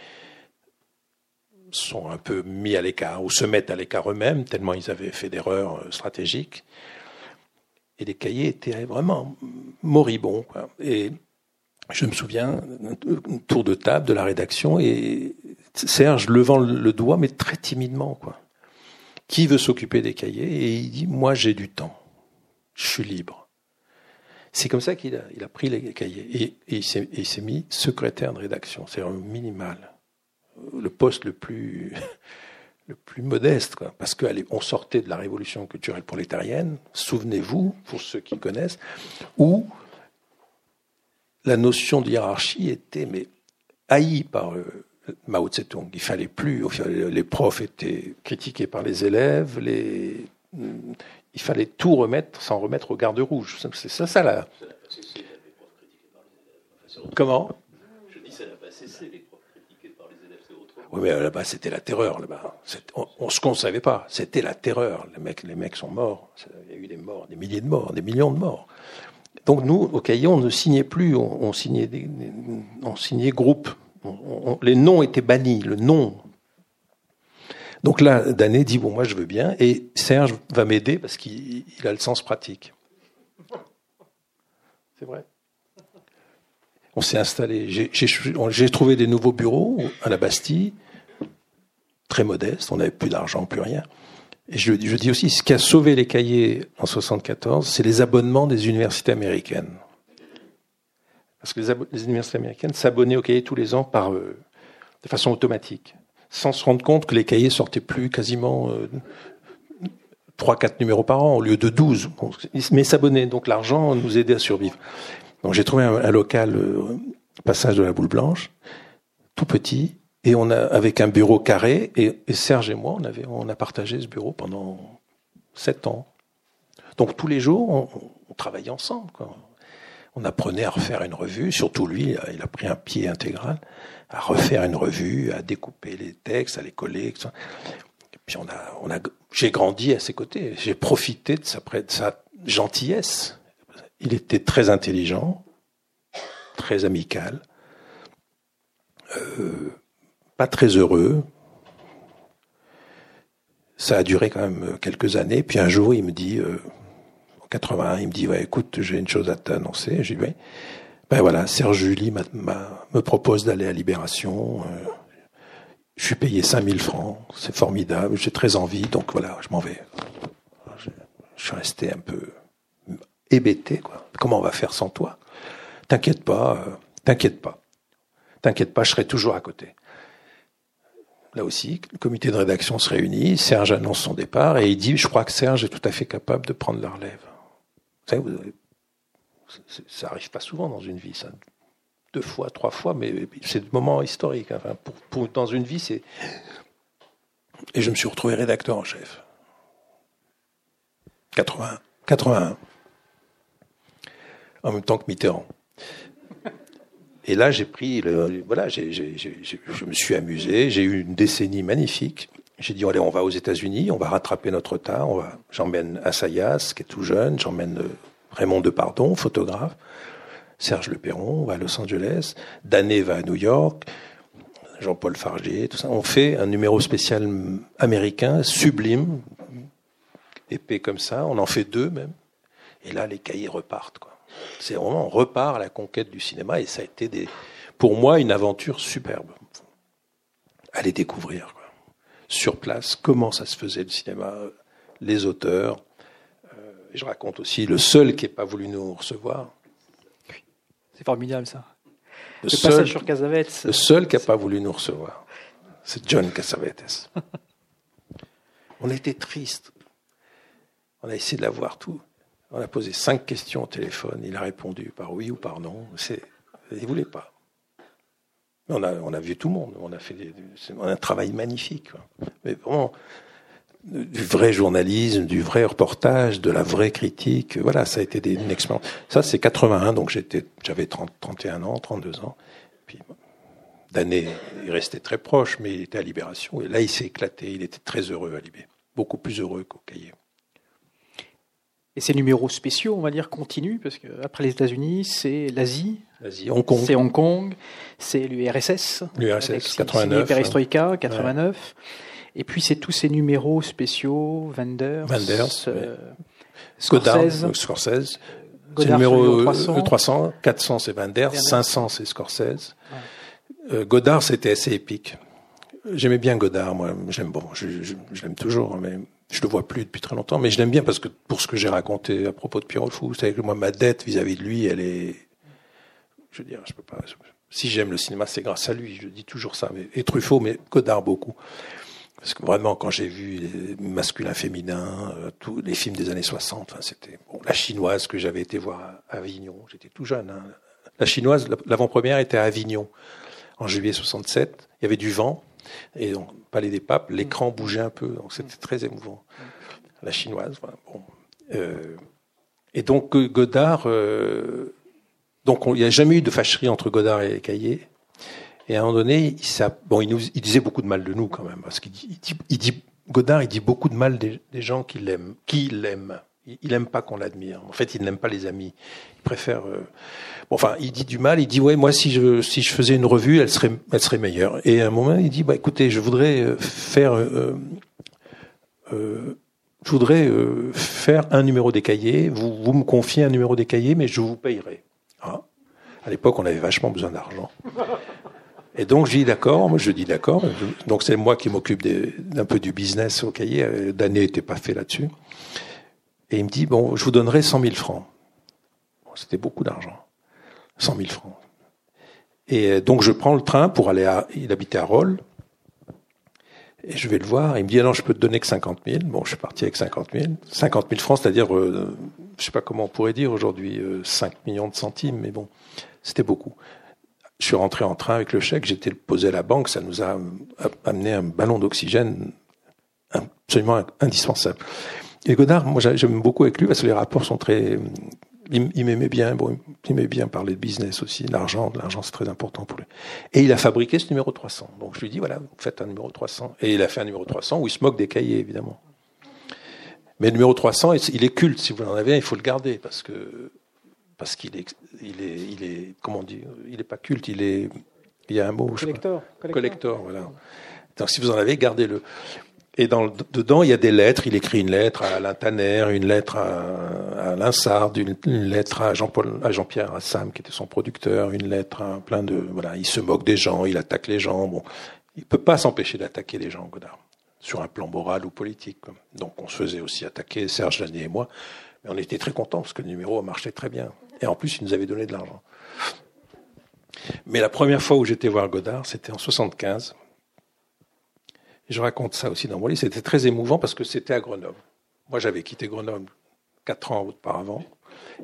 sont un peu mis à l'écart ou se mettent à l'écart eux-mêmes tellement ils avaient fait d'erreurs euh, stratégiques. Et les cahiers étaient vraiment moribonds et je me souviens un tour de table de la rédaction et Serge levant le doigt, mais très timidement, quoi. Qui veut s'occuper des cahiers? Et il dit, moi j'ai du temps, je suis libre. C'est comme ça qu'il a, pris les cahiers. Et, il s'est mis secrétaire de rédaction, c'est un minimal, le poste le plus le plus modeste, quoi. parce qu'on sortait de la révolution culturelle prolétarienne, souvenez-vous, pour ceux qui connaissent, où la notion de hiérarchie était mais haïe par eux. Mao Tse-tung. Il fallait plus, les profs étaient critiqués par les élèves, les, il fallait tout remettre, sans remettre au garde rouge. C'est ça, ça là. Comment? Je dis ça n'a pas cessé, les profs critiqués par les élèves, c'est autre Oui, mais là-bas, c'était la terreur. Là-bas, on, ce qu'on ne savait pas, c'était la terreur. Les mecs, les mecs sont morts. Il y a eu des morts, des milliers de morts, des millions de morts. Donc nous, au cahier, on ne signait plus, on, signait, des, on signait groupe les noms étaient bannis, le nom. Donc là, Dané dit bon, moi je veux bien, et Serge va m'aider parce qu'il a le sens pratique. C'est vrai. On s'est installé. J'ai trouvé des nouveaux bureaux à la Bastille, très modestes. On n'avait plus d'argent, plus rien. Et je, dis aussi, ce qui a sauvé les cahiers en 74, c'est les abonnements des universités américaines parce que les, universités américaines s'abonnaient aux cahiers tous les ans par, euh, de façon automatique, sans se rendre compte que les cahiers sortaient plus quasiment euh, 3-4 numéros par an au lieu de 12. mais s'abonnaient, donc l'argent nous aidait à survivre. J'ai trouvé un, local, euh, passage de la boule blanche, tout petit, et on a avec un bureau carré, et, Serge et moi, on, avait, on a partagé ce bureau pendant 7 ans. Donc tous les jours, on, travaillait ensemble. On apprenait à refaire une revue, surtout lui, il a pris un pied intégral, à refaire une revue, à découper les textes, à les coller. Puis on a, on a, j'ai grandi à ses côtés, j'ai profité de sa gentillesse. Il était très intelligent, très amical, euh, pas très heureux. Ça a duré quand même quelques années. Puis un jour, il me dit, euh, 81, il me dit, ouais, écoute, j'ai une chose à t'annoncer. J'ai dit, oui. Ben voilà, Serge Julie me propose d'aller à Libération. Euh, je suis payé 5000 francs, c'est formidable, j'ai très envie, donc voilà, je m'en vais. Je, suis resté un peu hébété, quoi. Comment on va faire sans toi? T'inquiète pas, euh, t'inquiète pas. T'inquiète pas, je serai toujours à côté. Là aussi, le comité de rédaction se réunit, Serge annonce son départ et il dit, je crois que Serge est tout à fait capable de prendre la relève ça arrive pas souvent dans une vie, ça. Deux fois, trois fois, mais c'est des moments historiques. Pour, dans une vie, c'est. Et je me suis retrouvé rédacteur en chef. 81. 81. En même temps que Mitterrand. Et là, j'ai pris, le, voilà, je me suis amusé. J'ai eu une décennie magnifique. J'ai dit, allez, on va aux États-Unis, on va rattraper notre retard. On va, j'emmène Assayas, qui est tout jeune, j'emmène euh, Raymond Depardon, photographe, Serge Le Perron va à Los Angeles, Dané va à New York, Jean-Paul Fargier, tout ça. On fait un numéro spécial américain, sublime, épais comme ça. On en fait deux même. Et là, les cahiers repartent. Quoi. C'est vraiment, on repart à la conquête du cinéma et ça a été des, pour moi une aventure superbe. Allez découvrir sur place comment ça se faisait le cinéma, les auteurs. Euh, je raconte aussi le seul qui n'ait pas voulu nous recevoir. C'est formidable ça. Le, seul, sur Casavetes. Le seul qui n'a pas voulu nous recevoir, c'est John Casavetes. On était triste. On a essayé de l'avoir tout. On a posé cinq questions au téléphone. Il a répondu par oui ou par non. Il ne voulait pas. On a, vu tout le monde. On a fait un travail magnifique. Mais vraiment, du vrai journalisme, du vrai reportage, de la vraie critique. Voilà, ça a été des, une expérience. Ça, c'est 81, donc j'avais 30, 31 ans, 32 ans. Puis, Danet est resté très proche, mais il était à Libération. Et là, il s'est éclaté. Il était très heureux à Libé. Beaucoup plus heureux qu'au cahier. Et ces numéros spéciaux, on va dire, continuent, parce qu'après les États-Unis, c'est l'Asie, Hong Kong. c'est Hong Kong, c'est l'URSS, l'URSS, 89. Perestroïka, 89. Et puis c'est tous ces numéros spéciaux, Wenders, Wenders euh, Scorsese. Godard, Scorsese. C'est numéro sur le 300. 300. 400 c'est Wenders, Wenders. 500 c'est Scorsese. Euh, Godard c'était assez épique. J'aimais bien Godard, moi. J'aime bon, je, je- je l'aime toujours, mais je le vois plus depuis très longtemps. Mais je l'aime bien parce que pour ce que j'ai raconté à propos de Pierrot le Fou, savez que moi ma dette vis-à-vis de lui, elle est, je veux dire, je peux pas. Si j'aime le cinéma, c'est grâce à lui. Je dis toujours ça. Mais, et Truffaut, mais Godard beaucoup. Parce que vraiment, quand j'ai vu les masculins, féminins, euh, tous les films des années 60, enfin, c'était la chinoise que j'avais été voir à Avignon. J'étais tout jeune. hein. La chinoise, l'avant-première était à Avignon en juillet 67. Il y avait du vent et donc Palais des Papes, l'écran bougeait un peu, donc c'était très émouvant. La chinoise, voilà. Bon. Euh, et donc euh, Godard, euh, donc on- il n'y a jamais eu de fâcherie entre Godard et Caillé. Et à un moment donné, il, s'a- bon, il, nous, il disait beaucoup de mal de nous quand même, parce qu'il dit, il dit, il dit- Godard, il dit beaucoup de mal des, des gens qui l'aiment, qui l'aiment. Il, il aime pas qu'on l'admire. En fait, il n'aime pas les amis. Il préfère. euh, bon, enfin, il dit du mal. Il dit ouais, moi, si je si je faisais une revue, elle serait elle serait meilleure. Et à un moment, il dit bah écoutez, je voudrais euh, faire. euh, je voudrais faire un numéro des cahiers. Vous, vous me confiez un numéro des cahiers, mais je vous payerai. Ah. À l'époque, on avait vachement besoin d'argent. Et donc, j'ai dit d'accord. Je dis d'accord. Donc, c'est moi qui m'occupe d'un peu du business au cahier. D'année n'était pas fait là-dessus. Et il me dit bon, je vous donnerai 100 000 francs. C'était beaucoup d'argent. 100 000 francs. Et euh, donc, je prends le train pour aller à. Il habitait à Rolles. Et je vais le voir. Il me dit, ah non, je peux te donner que 50 000. Bon, je suis parti avec 50 000. 50 000 francs, c'est-à-dire, euh, je sais pas comment on pourrait dire aujourd'hui, euh, 5 millions de centimes, mais bon, c'était beaucoup. Je suis rentré en train avec le chèque, j'étais posé à la banque, ça nous a euh, amené un ballon d'oxygène absolument indispensable. Et Godard, moi j'a- j'aime beaucoup avec lui parce que les rapports sont très... Il, m'aimait bien, bon, il m'aimait bien parler de business aussi, l'argent, l'argent c'est très important pour lui. Et il a fabriqué ce numéro 300. Donc je lui dis, voilà, vous faites un numéro 300. Et il a fait un numéro 300 où il se moque des cahiers, évidemment. Mais le numéro 300, il est culte. Si vous en avez un, il faut le garder parce que parce qu'il est, il est, il est, comment on dit, il est pas culte, il est, il y a un mot, je sais pas. Collector. Collector, voilà. Donc si vous en avez, gardez-le. Et dans, dedans, il y a des lettres. Il écrit une lettre à Alain Tanner, une lettre à, à Alain Sard, une, une lettre à Jean-Paul, à Jean-Pierre Assam, qui était son producteur, une lettre à plein de, voilà. Il se moque des gens, il attaque les gens. Bon, il peut pas s'empêcher d'attaquer les gens, Godard, sur un plan moral ou politique. Donc on se faisait aussi attaquer, Serge Lanier et moi. Mais on était très contents parce que le numéro marchait très bien. Et en plus, il nous avait donné de l'argent. Mais la première fois où j'étais voir Godard, c'était en 75. Je raconte ça aussi dans mon livre. C'était très émouvant parce que c'était à Grenoble. Moi, j'avais quitté Grenoble quatre ans auparavant.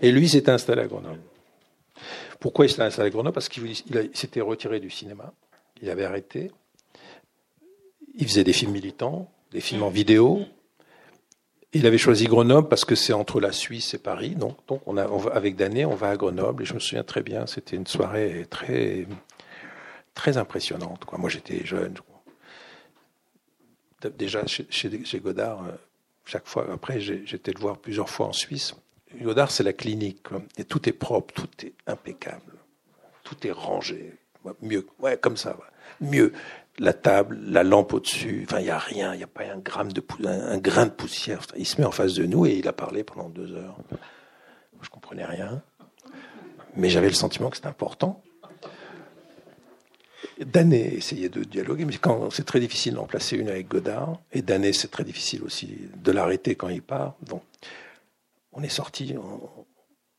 Et lui s'était installé à Grenoble. Pourquoi il s'était installé à Grenoble? Parce qu'il s'était retiré du cinéma. Il avait arrêté. Il faisait des films militants, des films en vidéo. Il avait choisi Grenoble parce que c'est entre la Suisse et Paris. Donc, donc on a, on va- avec Danet, on va à Grenoble. Et je me souviens très bien, c'était une soirée très, très impressionnante. Quoi. Moi, j'étais jeune. Déjà, chez, Godard, euh, chaque fois, après, j'étais le voir plusieurs fois en Suisse. Godard, c'est la clinique. quoi. Et tout est propre, tout est impeccable. Tout est rangé. Mieux, ouais, comme ça. Mieux. La table, la lampe au-dessus. Enfin, il n'y a rien. Il n'y a pas un, gramme de un grain de poussière. Il se met en face de nous et il a parlé pendant deux heures. Je comprenais rien. Mais j'avais le sentiment que c'était important. Danet essayait de dialoguer, mais quand c'est très difficile d'en placer une avec Godard, et Danet c'est très difficile aussi de l'arrêter quand il part. Donc, on est sorti,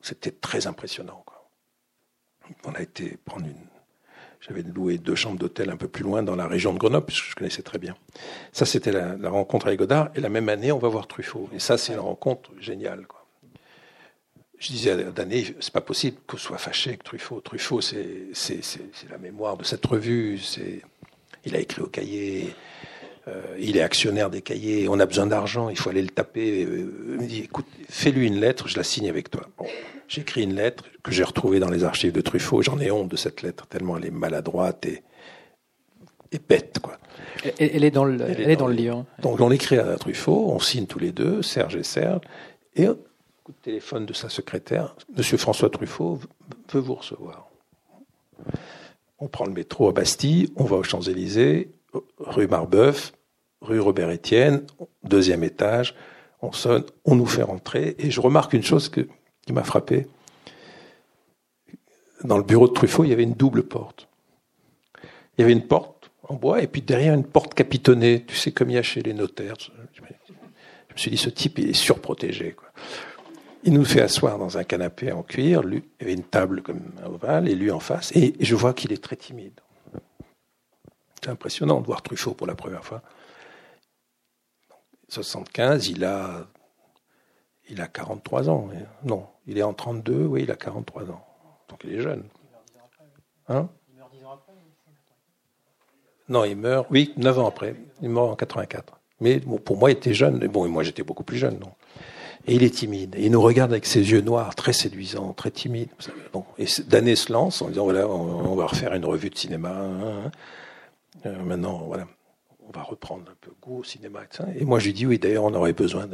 c'était très impressionnant. On a été prendre une. J'avais loué deux chambres d'hôtel un peu plus loin dans la région de Grenoble, puisque je connaissais très bien. Ça, c'était la, la rencontre avec Godard, et la même année, on va voir Truffaut. Et ça, c'est une rencontre géniale. Je disais à Danet, c'est pas possible qu'on soit fâché avec Truffaut. Truffaut, c'est c'est- la mémoire de cette revue. C'est il a écrit au cahier. euh, il est actionnaire des cahiers. On a besoin d'argent. Il faut aller le taper. Euh, il me dit, écoute, fais-lui une lettre. Je la signe avec toi. Bon, j'écris une lettre que j'ai retrouvée dans les archives de Truffaut. J'en ai honte de cette lettre tellement elle est maladroite et est bête, quoi. Elle, est dans le, elle, est dans, le livre. Donc on écrit à Truffaut, on signe tous les deux, Serge et Serge, et coup de téléphone de sa secrétaire, Monsieur François Truffaut veut vous recevoir. On prend le métro à Bastille, on va aux Champs-Élysées, rue Marbeuf, rue Robert Étienne, deuxième étage, on sonne, on nous fait rentrer, et je remarque une chose qui m'a frappé. Dans le bureau de Truffaut, il y avait une double porte. Il y avait une porte en bois, et puis derrière une porte capitonnée, tu sais, comme il y a chez les notaires. Je me suis dit, ce type, il est surprotégé. Il nous fait asseoir dans un canapé en cuir. Lui, il y avait une table comme un ovale et lui en face. Et je vois qu'il est très timide. C'est impressionnant de voir Truffaut pour la première fois. 75, il a, il a 43 ans. Non, il est en 32, oui, il a 43 ans. Donc il est jeune. Hein? Il meurt 10 ans après Non, il meurt, oui, 9 ans après. Il meurt en 84. Mais pour moi, il était jeune. Bon, et moi, j'étais beaucoup plus jeune. Non et il est timide. Et il nous regarde avec ses yeux noirs, très séduisants, très timides. Bon. Et d'année se lance en disant voilà, on, va refaire une revue de cinéma. Hein, hein. Euh, maintenant, voilà, on va reprendre un peu goût au cinéma. Et moi, je lui dis oui, d'ailleurs, on aurait besoin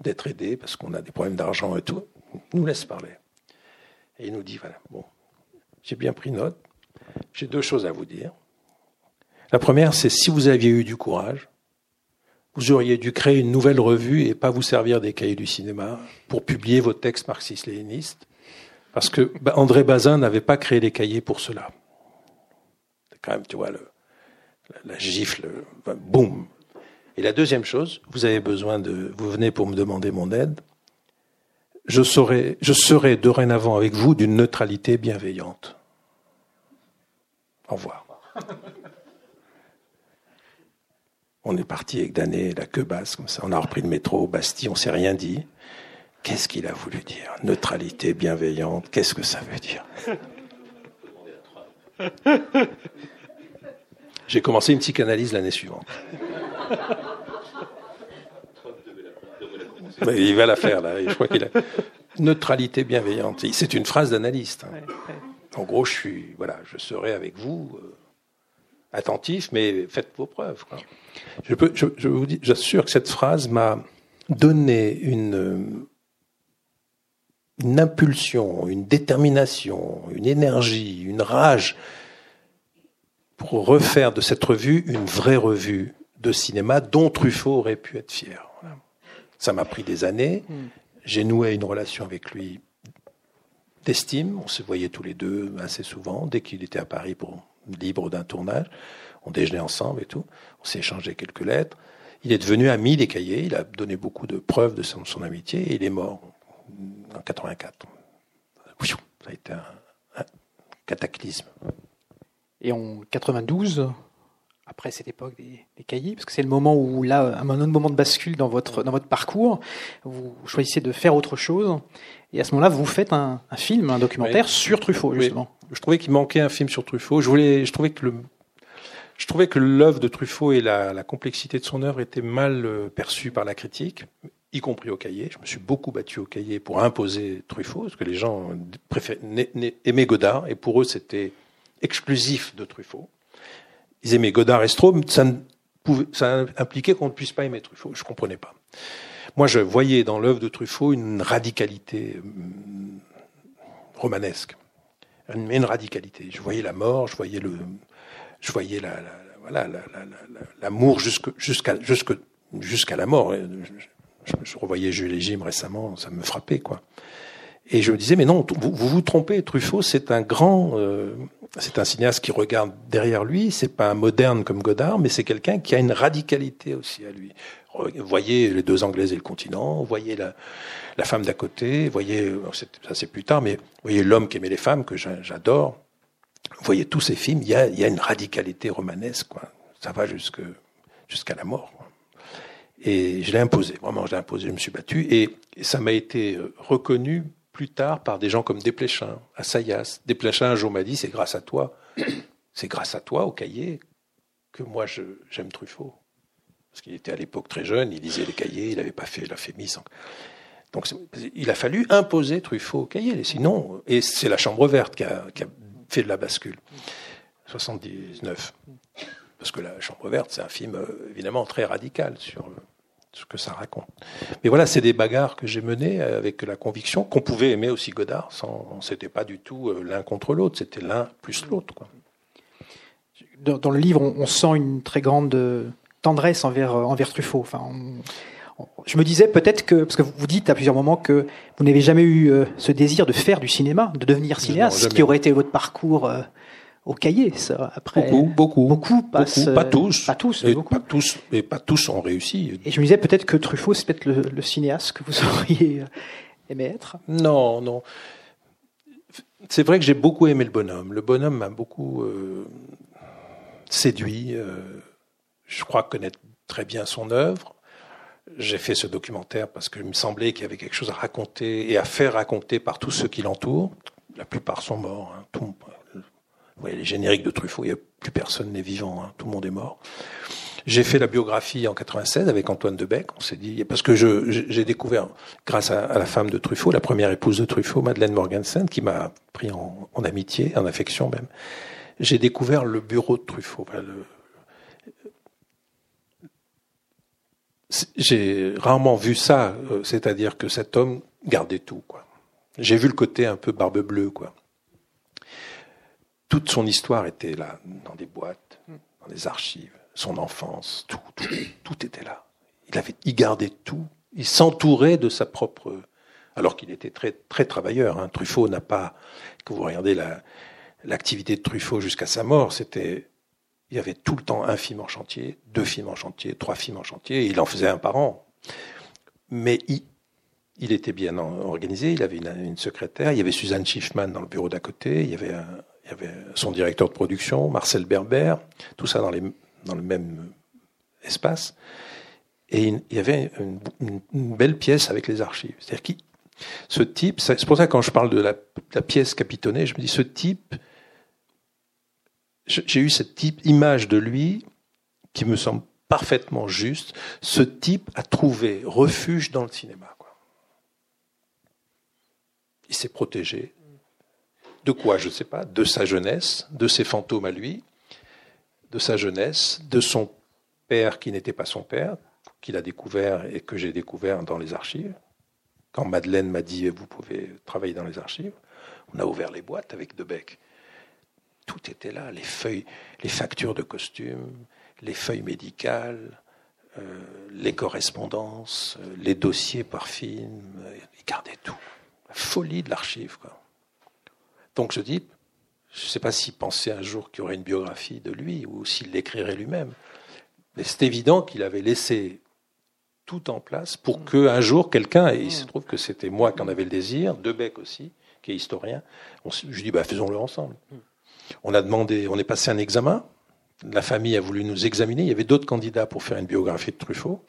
d'être aidé parce qu'on a des problèmes d'argent et tout. Il nous laisse parler. Et il nous dit voilà, bon, j'ai bien pris note. J'ai deux choses à vous dire. La première, c'est si vous aviez eu du courage, vous auriez dû créer une nouvelle revue et pas vous servir des cahiers du cinéma pour publier vos textes marxistes-léninistes. Parce que bah, André Bazin n'avait pas créé les cahiers pour cela. C'est quand même, tu vois, le, la, gifle, boum. Et la deuxième chose, vous avez besoin de, vous venez pour me demander mon aide. Je je serai dorénavant avec vous d'une neutralité bienveillante. Au revoir. On est parti avec Dané, la queue basse, comme ça. On a repris le métro, Bastille, on s'est rien dit. Qu'est-ce qu'il a voulu dire? Neutralité bienveillante, qu'est-ce que ça veut dire? J'ai commencé une psychanalyse l'année suivante. il va la faire, là. Je crois qu'il a. Neutralité bienveillante. C'est une phrase d'analyste. Hein. En gros, je suis, voilà, je serai avec vous. Euh, attentif, mais faites vos preuves. Je, peux, je, vous dis, j'assure que cette phrase m'a donné une, une impulsion, une détermination, une énergie, une rage pour refaire de cette revue une vraie revue de cinéma dont Truffaut aurait pu être fier. Ça m'a pris des années. Hmm. J'ai noué une relation avec lui d'estime. On se voyait tous les deux assez souvent, dès qu'il était à Paris pour libre d'un tournage. On déjeunait ensemble et tout. On s'est échangé quelques lettres. Il est devenu ami des cahiers. Il a donné beaucoup de preuves de son, amitié et il est mort en 84. Ça a été un, cataclysme. Et en 92, après cette époque des, cahiers, parce que c'est le moment où là, un autre moment de bascule dans votre dans votre parcours, vous choisissez de faire autre chose, et à ce moment-là, vous faites un, film, un documentaire sur Truffaut justement je trouvais qu'il manquait un film sur Truffaut. Je voulais, je trouvais que le, je trouvais que l'œuvre de Truffaut et la, la, complexité de son œuvre étaient mal euh, perçues par la critique, y compris au cahier. Je me suis beaucoup battu au cahier pour imposer Truffaut, parce que les gens aimaient Godard, et pour eux c'était exclusif de Truffaut. Ils aimaient Godard et Straub, ça, pouvait, ça impliquait qu'on ne puisse pas aimer Truffaut. Je comprenais pas. Moi, je voyais dans l'œuvre de Truffaut une radicalité hum, romanesque une, une radicalité. Je voyais la mort, je voyais le, je voyais la, voilà, l'amour jusqu'à jusqu'à jusqu'à la mort. Je, revoyais Jules et Jim récemment, ça me frappait quoi. Et je me disais mais non, vous vous, vous trompez. Truffaut, c'est un grand, euh, c'est un cinéaste qui regarde derrière lui. C'est pas un moderne comme Godard, mais c'est quelqu'un qui a une radicalité aussi à lui. Voyez les deux Anglaises et le continent, voyez la, femme d'à côté, voyez, ça c'est plus tard, mais voyez l'homme qui aimait les femmes, que j'adore. Voyez tous ces films, il y a, y a une radicalité romanesque, quoi. Ça va jusqu'à la mort. Et je l'ai imposé, vraiment, je l'ai imposé, je me suis battu, et, ça m'a été euh, reconnu plus tard par des gens comme Desplechin, Assayas. Desplechin un jour m'a dit, c'est grâce à toi, c'est grâce à toi, au cahier, que moi j'aime Truffaut parce qu'il était à l'époque très jeune, il lisait les cahiers, il n'avait pas fait la Fémis. Donc il a fallu imposer Truffaut au cahier, sinon, et c'est la Chambre verte qui a, fait de la bascule. 79. parce que La Chambre verte, c'est un film euh, évidemment très radical sur ce que ça raconte. Mais voilà, c'est des bagarres que j'ai menées avec la conviction qu'on pouvait aimer aussi Godard. Sans, c'était pas du tout euh, l'un contre l'autre, c'était l'un plus l'autre. Dans, le livre, on, sent une très grande tendresse envers, envers Truffaut. Enfin, je me disais peut-être que, parce que vous dites à plusieurs moments que vous n'avez jamais eu euh, ce désir de faire du cinéma, de devenir cinéaste, ce qui aurait été votre parcours euh, au cahier, ça. Après, beaucoup, beaucoup, beaucoup, passent, pas tous, pas tous, et pas tous, et pas tous ont réussi. Et je me disais peut-être que Truffaut, c'est peut-être le, cinéaste que vous auriez aimé être. Non, non. C'est vrai que j'ai beaucoup aimé le bonhomme. Le bonhomme m'a beaucoup euh, séduit. Je crois connaître très bien son œuvre j'ai fait ce documentaire parce qu'il me semblait qu'il y avait quelque chose à raconter et à faire raconter par tous ceux qui l'entourent. La plupart sont morts. Hein. Voyez les génériques de Truffaut, il n'y a plus personne n'est vivant. Hein. Tout le monde est mort. J'ai fait la biographie en 96 avec Antoine Debec. On s'est dit parce que j'ai découvert, grâce à, la femme de Truffaut, la première épouse de Truffaut, Madeleine Morgensen, qui m'a pris en, amitié, en affection même. J'ai découvert le bureau de Truffaut, j'ai rarement vu ça, euh, c'est-à-dire que cet homme gardait tout. Quoi. J'ai vu le côté un peu barbe bleue. Quoi. Toute son histoire était là, dans des boîtes, dans des archives, son enfance, tout, tout, était là. Il, avait, il gardait tout. Il s'entourait de sa propre... Alors qu'il était très, très travailleur. Hein. Truffaut n'a pas... Que vous regardez l'activité de Truffaut jusqu'à sa mort, c'était il y avait tout le temps un film en chantier, deux films en chantier, trois films en chantier, et il en faisait un par an. Mais il, était bien organisé, il avait une, secrétaire, il y avait Suzanne Schiffman dans le bureau d'à côté, il y, avait son directeur de production, Marcel Berber, tout ça dans, le même espace. Et il y avait une, belle pièce avec les archives. C'est-à-dire ce type, c'est pour ça que quand je parle de la, la pièce capitonnée, je me dis ce type, j'ai eu cette image de lui qui me semble parfaitement juste. Ce type a trouvé refuge dans le cinéma. Il s'est protégé. De quoi, je ne sais pas? De sa jeunesse, de ses fantômes à lui, de sa jeunesse, de son père qui n'était pas son père, qu'il a découvert et que j'ai découvert dans les archives. Quand Madeleine m'a dit vous pouvez travailler dans les archives, on a ouvert les boîtes avec Debec tout était là, les feuilles, les factures de costumes, les feuilles médicales, euh, les correspondances, euh, les dossiers par film, euh, il gardait tout. La folie de l'archive. Donc je dis, je ne sais pas s'il pensait un jour qu'il y aurait une biographie de lui ou s'il l'écrirait lui-même. Mais c'est évident qu'il avait laissé tout en place pour qu'un jour quelqu'un, et il se trouve que c'était moi qui en avais le désir, Debec aussi, qui est historien, on, je dis bah, faisons-le ensemble. On a demandé, on est passé un examen. La famille a voulu nous examiner. Il y avait d'autres candidats pour faire une biographie de Truffaut.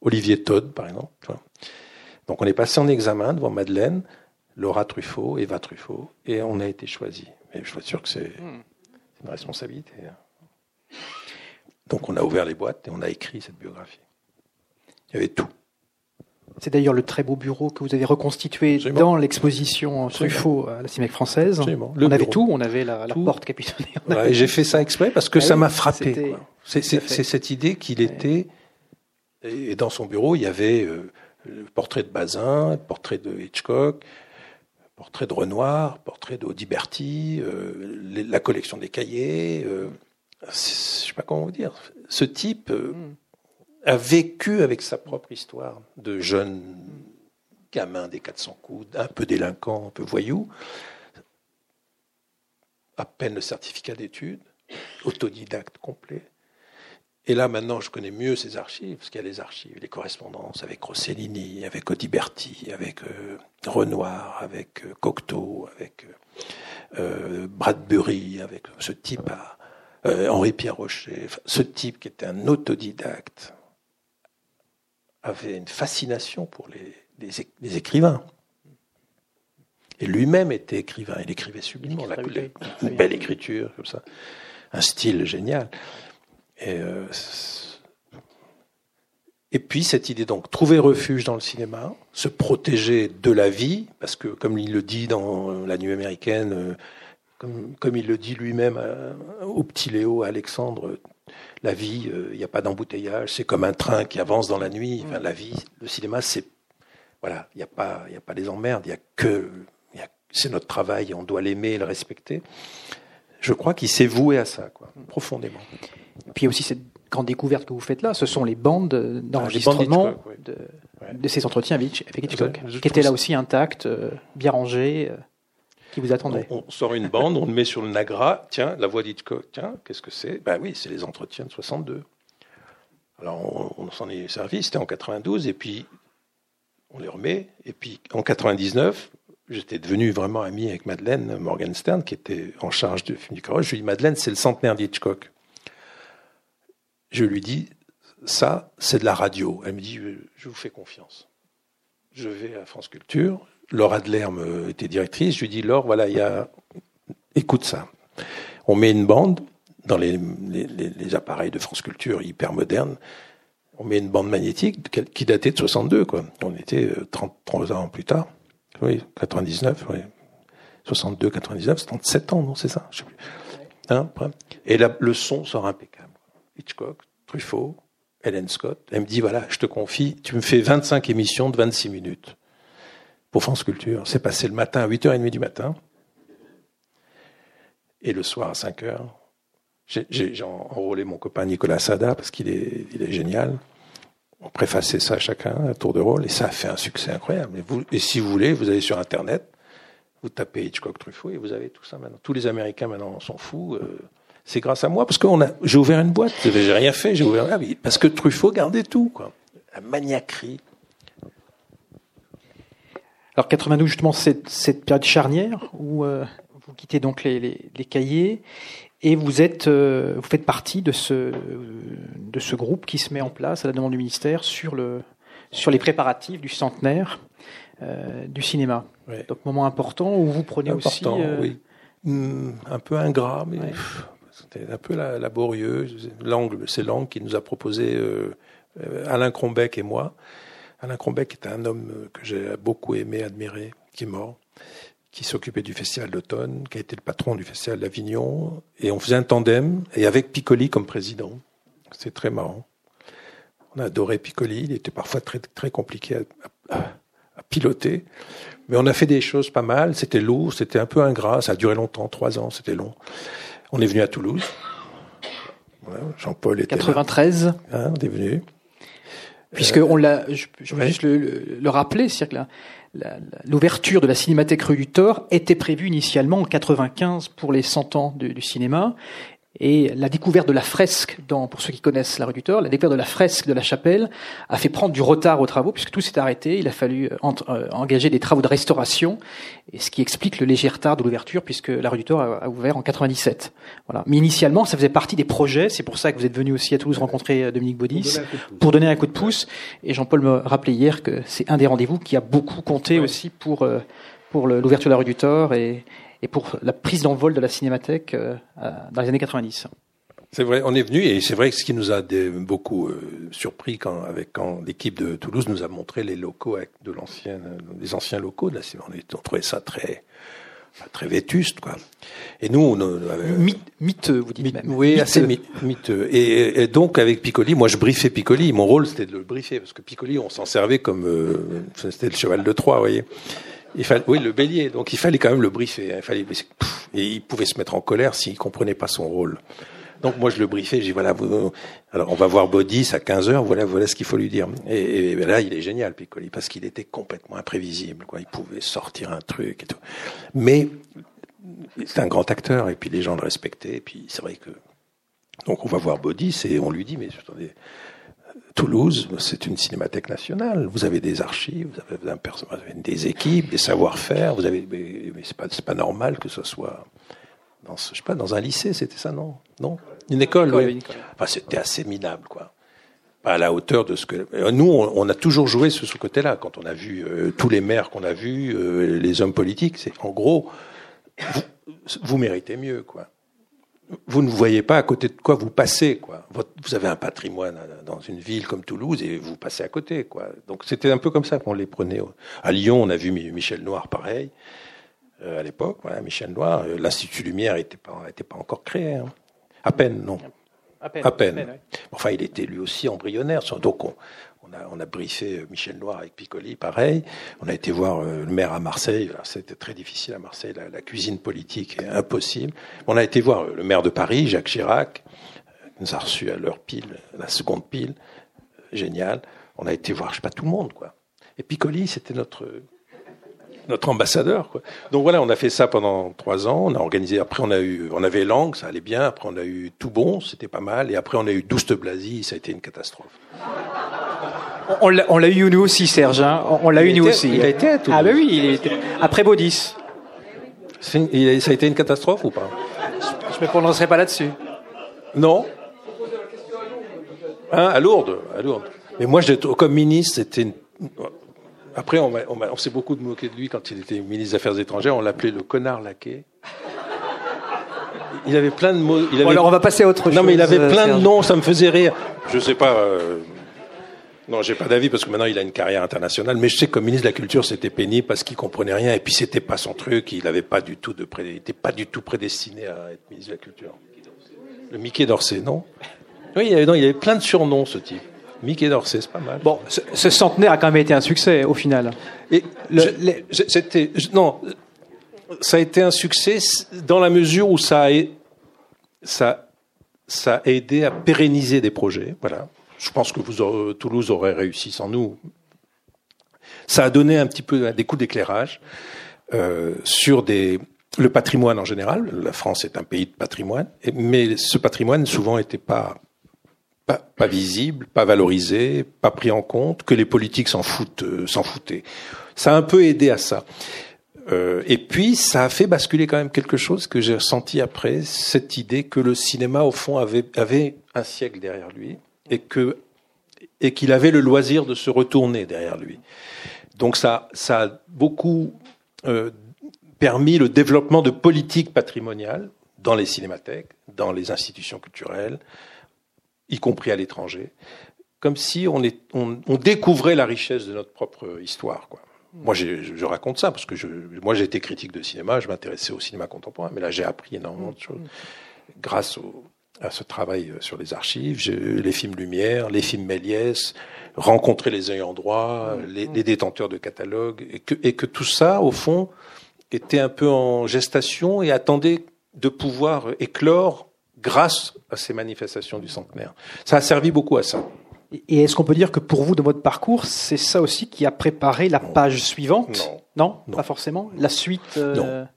Olivier Todd, par exemple. Donc on est passé en examen devant Madeleine, Laura Truffaut, Eva Truffaut, et on a été choisi. Mais je suis sûr que c'est une responsabilité. Hein. Donc on a ouvert les boîtes et on a écrit cette biographie. Il y avait tout. C'est d'ailleurs le très beau bureau que vous avez reconstitué dans l'exposition Truffaut à la CIMEC française. on avait tout, on avait la, porte capitonnée. et j'ai fait ça exprès parce que ah ça m'a frappé. C'est cette idée qu'il était, et dans son bureau, il y avait euh, le portrait de Bazin, le portrait de Hitchcock, portrait de Renoir, portrait d'Audiberti, euh, la collection des cahiers. Euh, je sais pas comment vous dire. Ce type. Hmm a vécu avec sa propre histoire de jeune gamin des 400 coups, un peu délinquant, un peu voyou, à peine le certificat d'études, autodidacte complet. Et là, maintenant, je connais mieux ses archives, parce qu'il y a les archives, les correspondances avec Rossellini, avec Audiberti, avec euh, Renoir, avec euh, Cocteau, avec euh, Bradbury, avec ce type, à, Henri Pierre Rocher, ce type qui était un autodidacte, avait une fascination pour les, les, écrivains. Et lui-même était écrivain. Il écrivait sublimement, la, une belle écriture, comme ça, un style génial. Et, euh, et puis cette idée donc, trouver refuge dans le cinéma, se protéger de la vie, parce que comme il le dit dans La Nuit américaine, euh, comme, comme il le dit lui-même euh, au petit Léo, à Alexandre, la vie, il euh, n'y a pas d'embouteillage, c'est comme un train qui avance dans la nuit. Enfin, la vie, le cinéma, c'est voilà, il n'y a pas, il a pas des emmerdes, il y a que, c'est notre travail, on doit l'aimer, le respecter. Je crois qu'il s'est voué à ça, quoi, profondément. Et puis il y a aussi cette grande découverte que vous faites là, ce sont les bandes d'enregistrement de, de, ces entretiens avec Hitchcock, qui étaient là aussi intacts, euh, bien rangés. On, sort une bande, on le met sur le Nagra. Tiens, la voix d'Hitchcock. Tiens, qu'est-ce que c'est? Ben oui, c'est les entretiens de 62. Alors on, s'en est servi. C'était en 92, et puis on les remet. Et puis en 99, j'étais devenu vraiment ami avec Madeleine Morgenstern, qui était en charge du film du carrosse. Je lui dis Madeleine, c'est le centenaire d'Hitchcock je lui dis, ça, c'est de la radio. Elle me dit, je vous fais confiance. Je vais à France Culture. Laure Adler me, était directrice. Je lui dis, Laure, voilà, il y a, écoute ça. On met une bande dans les, appareils de France Culture hyper modernes. On met une bande magnétique qui datait de 62, quoi. On était 33 euh, ans plus tard. Oui, 99, oui. 62, 99, 37 ans, non, c'est ça? Je sais plus. Hein, et le son sort impeccable. Hitchcock, Truffaut, Helen Scott. Elle me dit, voilà, je te confie, tu me fais 25 émissions de 26 minutes pour France Culture. C'est passé le matin à 8h30 du matin et le soir à 5h. J'ai enrôlé mon copain Nicolas Sada parce qu'il est, génial. On préfaçait ça chacun, un tour de rôle, et ça a fait un succès incroyable. Et, si vous voulez, vous allez sur Internet, vous tapez Hitchcock Truffaut et vous avez tout ça maintenant. Tous les Américains maintenant s'en foutent. Euh, c'est grâce à moi parce que j'ai ouvert une boîte. J'ai rien fait, j'ai ouvert. Ah parce que Truffaut gardait tout, quoi. La maniaquerie. Alors 92 justement cette, cette période charnière où euh, vous quittez donc les, les, cahiers et vous êtes euh, vous faites partie de ce de ce groupe qui se met en place à la demande du ministère sur le sur les préparatifs du centenaire euh, du cinéma. Donc moment important où vous prenez aussi oui. Hmm, un peu ingrat mais c'était un peu laborieux. L'angle, c'est l'angle qui nous a proposé euh, euh, Alain Crombec et moi. Alain Crombec était un homme que j'ai beaucoup aimé, admiré, qui est mort, qui s'occupait du festival d'automne, qui a été le patron du festival d'Avignon, et on faisait un tandem, et avec Piccoli comme président. C'était très marrant. On a adoré Piccoli, il était parfois très, très compliqué à, à piloter, mais on a fait des choses pas mal, c'était lourd, c'était un peu ingrat, ça a duré longtemps, trois ans, c'était long. On est venu à Toulouse. Jean-Paul était 93. Hein, on est venu. Puisque on l'a, je, je veux juste le, rappeler, c'est-à-dire que l'ouverture de la Cinémathèque rue du Thor était prévue initialement en 95 pour les 100 ans du cinéma, et la découverte de la fresque, dans, pour ceux qui connaissent la rue du Thor, la découverte de la fresque de la chapelle a fait prendre du retard aux travaux puisque tout s'est arrêté. Il a fallu euh, euh, engager des travaux de restauration, et ce qui explique le léger retard de l'ouverture puisque la rue du Thor a, ouvert en 97. Voilà. Mais initialement, ça faisait partie des projets. C'est pour ça que vous êtes venu aussi à Toulouse rencontrer euh, Dominique Baudis pour donner un coup de pouce. Et Jean-Paul me rappelait hier que c'est un des rendez-vous qui a beaucoup compté aussi pour pour l'ouverture de la rue du Thor et, et pour la prise d'envol de la cinémathèque euh, dans les années 90. C'est vrai, on est venu et c'est vrai que ce qui nous a beaucoup euh, surpris quand, avec quand l'équipe de Toulouse nous a montré les locaux de l'ancien, les anciens locaux de la on, on trouvait ça très, très vétuste, quoi. Et nous, on, mytheux, vous dites même. Oui, assez mytheux. Et, donc avec Piccoli, moi je briefais Piccoli. Mon rôle c'était de le briefer parce que Piccoli, on s'en servait comme euh, c'était le cheval de Troie, vous voyez. Il fallait, oui, le bélier. Donc il fallait quand même le briefer. Il fallait, et il pouvait se mettre en colère s'il comprenait pas son rôle. Donc moi je le briefais, j'ai voilà, alors on va voir Bodis à 15 heures, voilà, voilà ce qu'il faut lui dire. Et, là il est génial Piccoli parce qu'il était complètement imprévisible, quoi. Il pouvait sortir un truc et tout. Mais c'est un grand acteur et puis les gens le respectaient. Et puis c'est vrai que donc on va voir Bodis et on lui dit mais attendez, Toulouse, c'est une cinémathèque nationale. Vous avez des archives, vous avez, des équipes, des savoir-faire. Vous avez, mais, c'est pas, pas normal que ce soit dans, je sais pas, dans un lycée, c'était ça, non? Non, une école. oui. Enfin, c'était assez minable, quoi. Pas à la hauteur de ce que euh, nous, on, a toujours joué sur ce côté-là. Quand on a vu euh, tous les maires qu'on a vus, euh, les hommes politiques, c'est en gros, vous, vous méritez mieux, quoi vous ne voyez pas à côté de quoi vous passez. Quoi. vous avez un patrimoine dans une ville comme Toulouse et vous passez à côté. Quoi. Donc c'était un peu comme ça qu'on les prenait. À Lyon, on a vu Michel Noir pareil. Euh, à l'époque, voilà, Michel Noir, euh, l'Institut Lumière n'était pas, était pas encore créé. Hein. À peine, non. À peine. Enfin, il était lui aussi embryonnaire. Donc, on, on, a, briefé Michel Noir avec Piccoli, pareil. On a été voir euh, le maire à Marseille. C'était très difficile à Marseille. La, cuisine politique est impossible. On a été voir le maire de Paris, Jacques Chirac. Il nous a reçus à l'heure pile, la seconde pile. Génial. On a été voir, je sais pas, tout le monde, quoi. Et Piccoli, c'était notre notre ambassadeur. Donc voilà, on a fait ça pendant trois ans. On a organisé. Après, on a eu, on avait Langue, ça allait bien. Après, on a eu Tout Bon, c'était pas mal. Et après, on a eu Douste Blasi, ça a été une catastrophe. On l'a eu nous aussi, Serge. Hein. On, l'a eu nous aussi. Il a été à Toulouse. Ah ben oui, il était après Baudis. ça a été une catastrophe ou pas? Je me prononcerai pas là-dessus. Non? Hein, à Lourdes, à Lourdes. Mais moi, comme ministre, c'était une après, on, on, s'est beaucoup moqué de lui quand il était ministre des Affaires étrangères. On l'appelait le connard laqué. Il avait plein de mots. Il avait... alors on va passer à autre chose. Non, mais il avait plein de noms, ça me faisait rire. Je sais pas. Euh... Non, j'ai pas d'avis parce que maintenant il a une carrière internationale. Mais je sais que comme ministre de la Culture, c'était pénible parce qu'il comprenait rien et puis c'était pas son truc. Il avait pas du tout de pré... il était pas du tout prédestiné à être ministre de la Culture. Le Mickey d'Orsay, non Oui, il avait, non, il avait plein de surnoms, ce type. Mickey d'Orsay, c'est pas mal. Bon, ce, centenaire a quand même été un succès au final. Et c'était non, ça a été un succès dans la mesure où ça a, ça, ça a aidé à pérenniser des projets. Voilà. Je pense que vous Toulouse aurait réussi sans nous. Ça a donné un petit peu des coups d'éclairage euh, sur des, le patrimoine en général. La France est un pays de patrimoine, mais ce patrimoine souvent n'était pas pas, visible, pas valorisé, pas pris en compte, que les politiques s'en foutent, euh, s'en foutaient. Ça a un peu aidé à ça. Euh, et puis, ça a fait basculer quand même quelque chose que j'ai ressenti après, cette idée que le cinéma, au fond, avait, avait un siècle derrière lui et que et qu'il avait le loisir de se retourner derrière lui. Donc ça, ça a beaucoup euh, permis le développement de politiques patrimoniales dans les cinémathèques, dans les institutions culturelles, y compris à l'étranger, comme si on, est, on, découvrait la richesse de notre propre histoire. Quoi. Moi, je, raconte ça parce que je, moi, j'ai été critique de cinéma, je m'intéressais au cinéma contemporain, mais là, j'ai appris énormément de choses grâce à ce travail sur les archives, les films Lumière, les films Méliès, rencontrer les ayants droit, les, les, détenteurs de catalogues, et que, et que tout ça, au fond, était un peu en gestation et attendait de pouvoir éclore grâce à ces manifestations du centenaire. Ça a servi beaucoup à ça. Et est-ce qu'on peut dire que pour vous, de votre parcours, c'est ça aussi qui a préparé la page suivante? Non. non. pas forcément? La suite. Euh, non.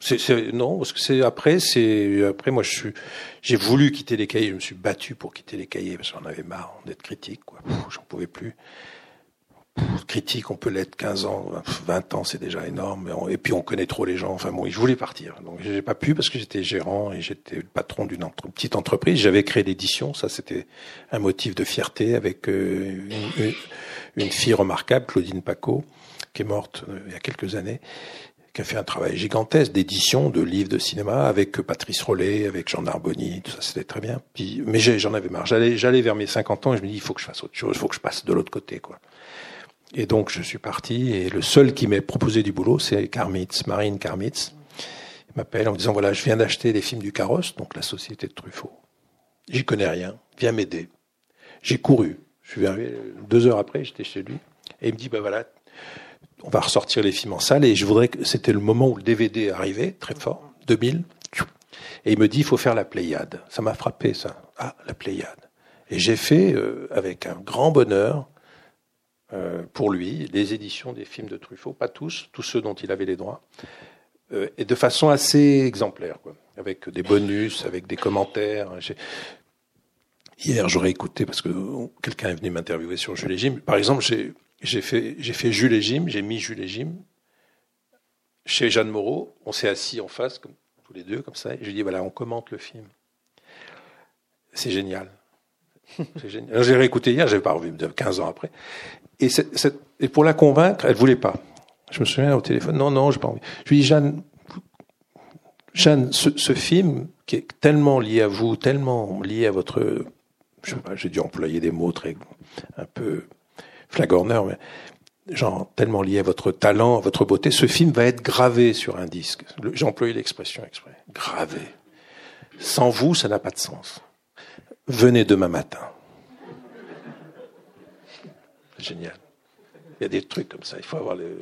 C'est, non, parce que c'est après, c'est après moi je suis, j'ai voulu quitter les cahiers, je me suis battu pour quitter les cahiers parce que j'en avais marre d'être critique, quoi. J'en pouvais plus critique, on peut l'être 15 ans, 20 ans, c'est déjà énorme. Et puis on connaît trop les gens. Enfin bon, je voulais partir. Donc j'ai pas pu parce que j'étais gérant et j'étais le patron d'une petite entreprise. J'avais créé l'édition. Ça, c'était un motif de fierté avec euh, une, fille remarquable, Claudine Paco, qui est morte euh, il y a quelques années qui a fait un travail gigantesque d'édition de livres de cinéma avec Patrice Rollet, avec Jean Narboni, tout ça, c'était très bien. Puis, mais j'en avais marre. J'allais, vers mes 50 ans et je me dis, il faut que je fasse autre chose, il faut que je passe de l'autre côté, quoi. Et donc je suis parti et le seul qui m'ait proposé du boulot, c'est Karmitz, Marine Karmitz. Il m'appelle en me disant voilà, je viens d'acheter les films du Carrosse, donc la société de Truffaut. J'y connais rien, viens m'aider. J'ai couru. Je suis arrivé deux heures après, j'étais chez lui et il me dit bah voilà, on va ressortir les films en salle et je voudrais que c'était le moment où le DVD arrivait très fort, 2000. Et il me dit il faut faire la Pléiade. Ça m'a frappé ça. Ah la Pléiade. Et j'ai fait euh, avec un grand bonheur euh, pour lui, les éditions des films de Truffaut, pas tous, tous ceux dont il avait les droits, euh, et de façon assez exemplaire, quoi, avec des bonus, avec des commentaires. Hier, j'aurais écouté parce que quelqu'un est venu m'interviewer sur Jules Jim. Par exemple, j'ai fait, fait Jules et Jim, j'ai mis Jules et Jim chez Jeanne Moreau. On s'est assis en face, comme, tous les deux, comme ça. Et je lui dit voilà, on commente le film. C'est génial. J'ai réécouté hier, j'ai pas revu 15 ans après. Et, et, pour la convaincre, elle voulait pas. Je me souviens au téléphone, non, non, j'ai pas envie. Je lui dis, Jeanne, Jeanne, ce, ce, film qui est tellement lié à vous, tellement lié à votre, je sais pas, j'ai dû employer des mots très, un peu flagorneurs, mais genre tellement lié à votre talent, à votre beauté, ce film va être gravé sur un disque. J'ai employé l'expression exprès, gravé. Sans vous, ça n'a pas de sens venez demain matin. Génial. Il y a des trucs comme ça. Il faut avoir le,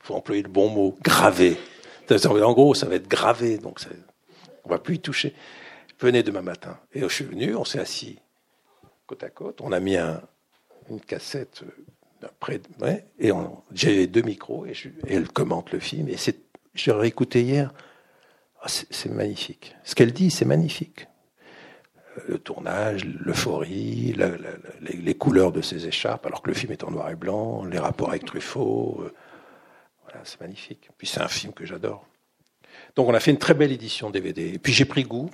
faut employer le bon mot. Gravé. En gros, ça va être gravé, donc ça, on va plus y toucher. Venez demain matin. Et je suis venu, on s'est assis côte à côte. On a mis un, une cassette euh, près, ouais, et j'ai deux micros et, elle commente le film. Et c'est, je hier. Oh, c'est magnifique. Ce qu'elle dit, c'est magnifique. Euh, le tournage, l'euphorie, les, couleurs de ses écharpes, alors que le film est en noir et blanc, les rapports avec Truffaut. Euh, voilà, c'est magnifique. Puis c'est un film que j'adore. Donc on a fait une très belle édition DVD. Et puis j'ai pris goût.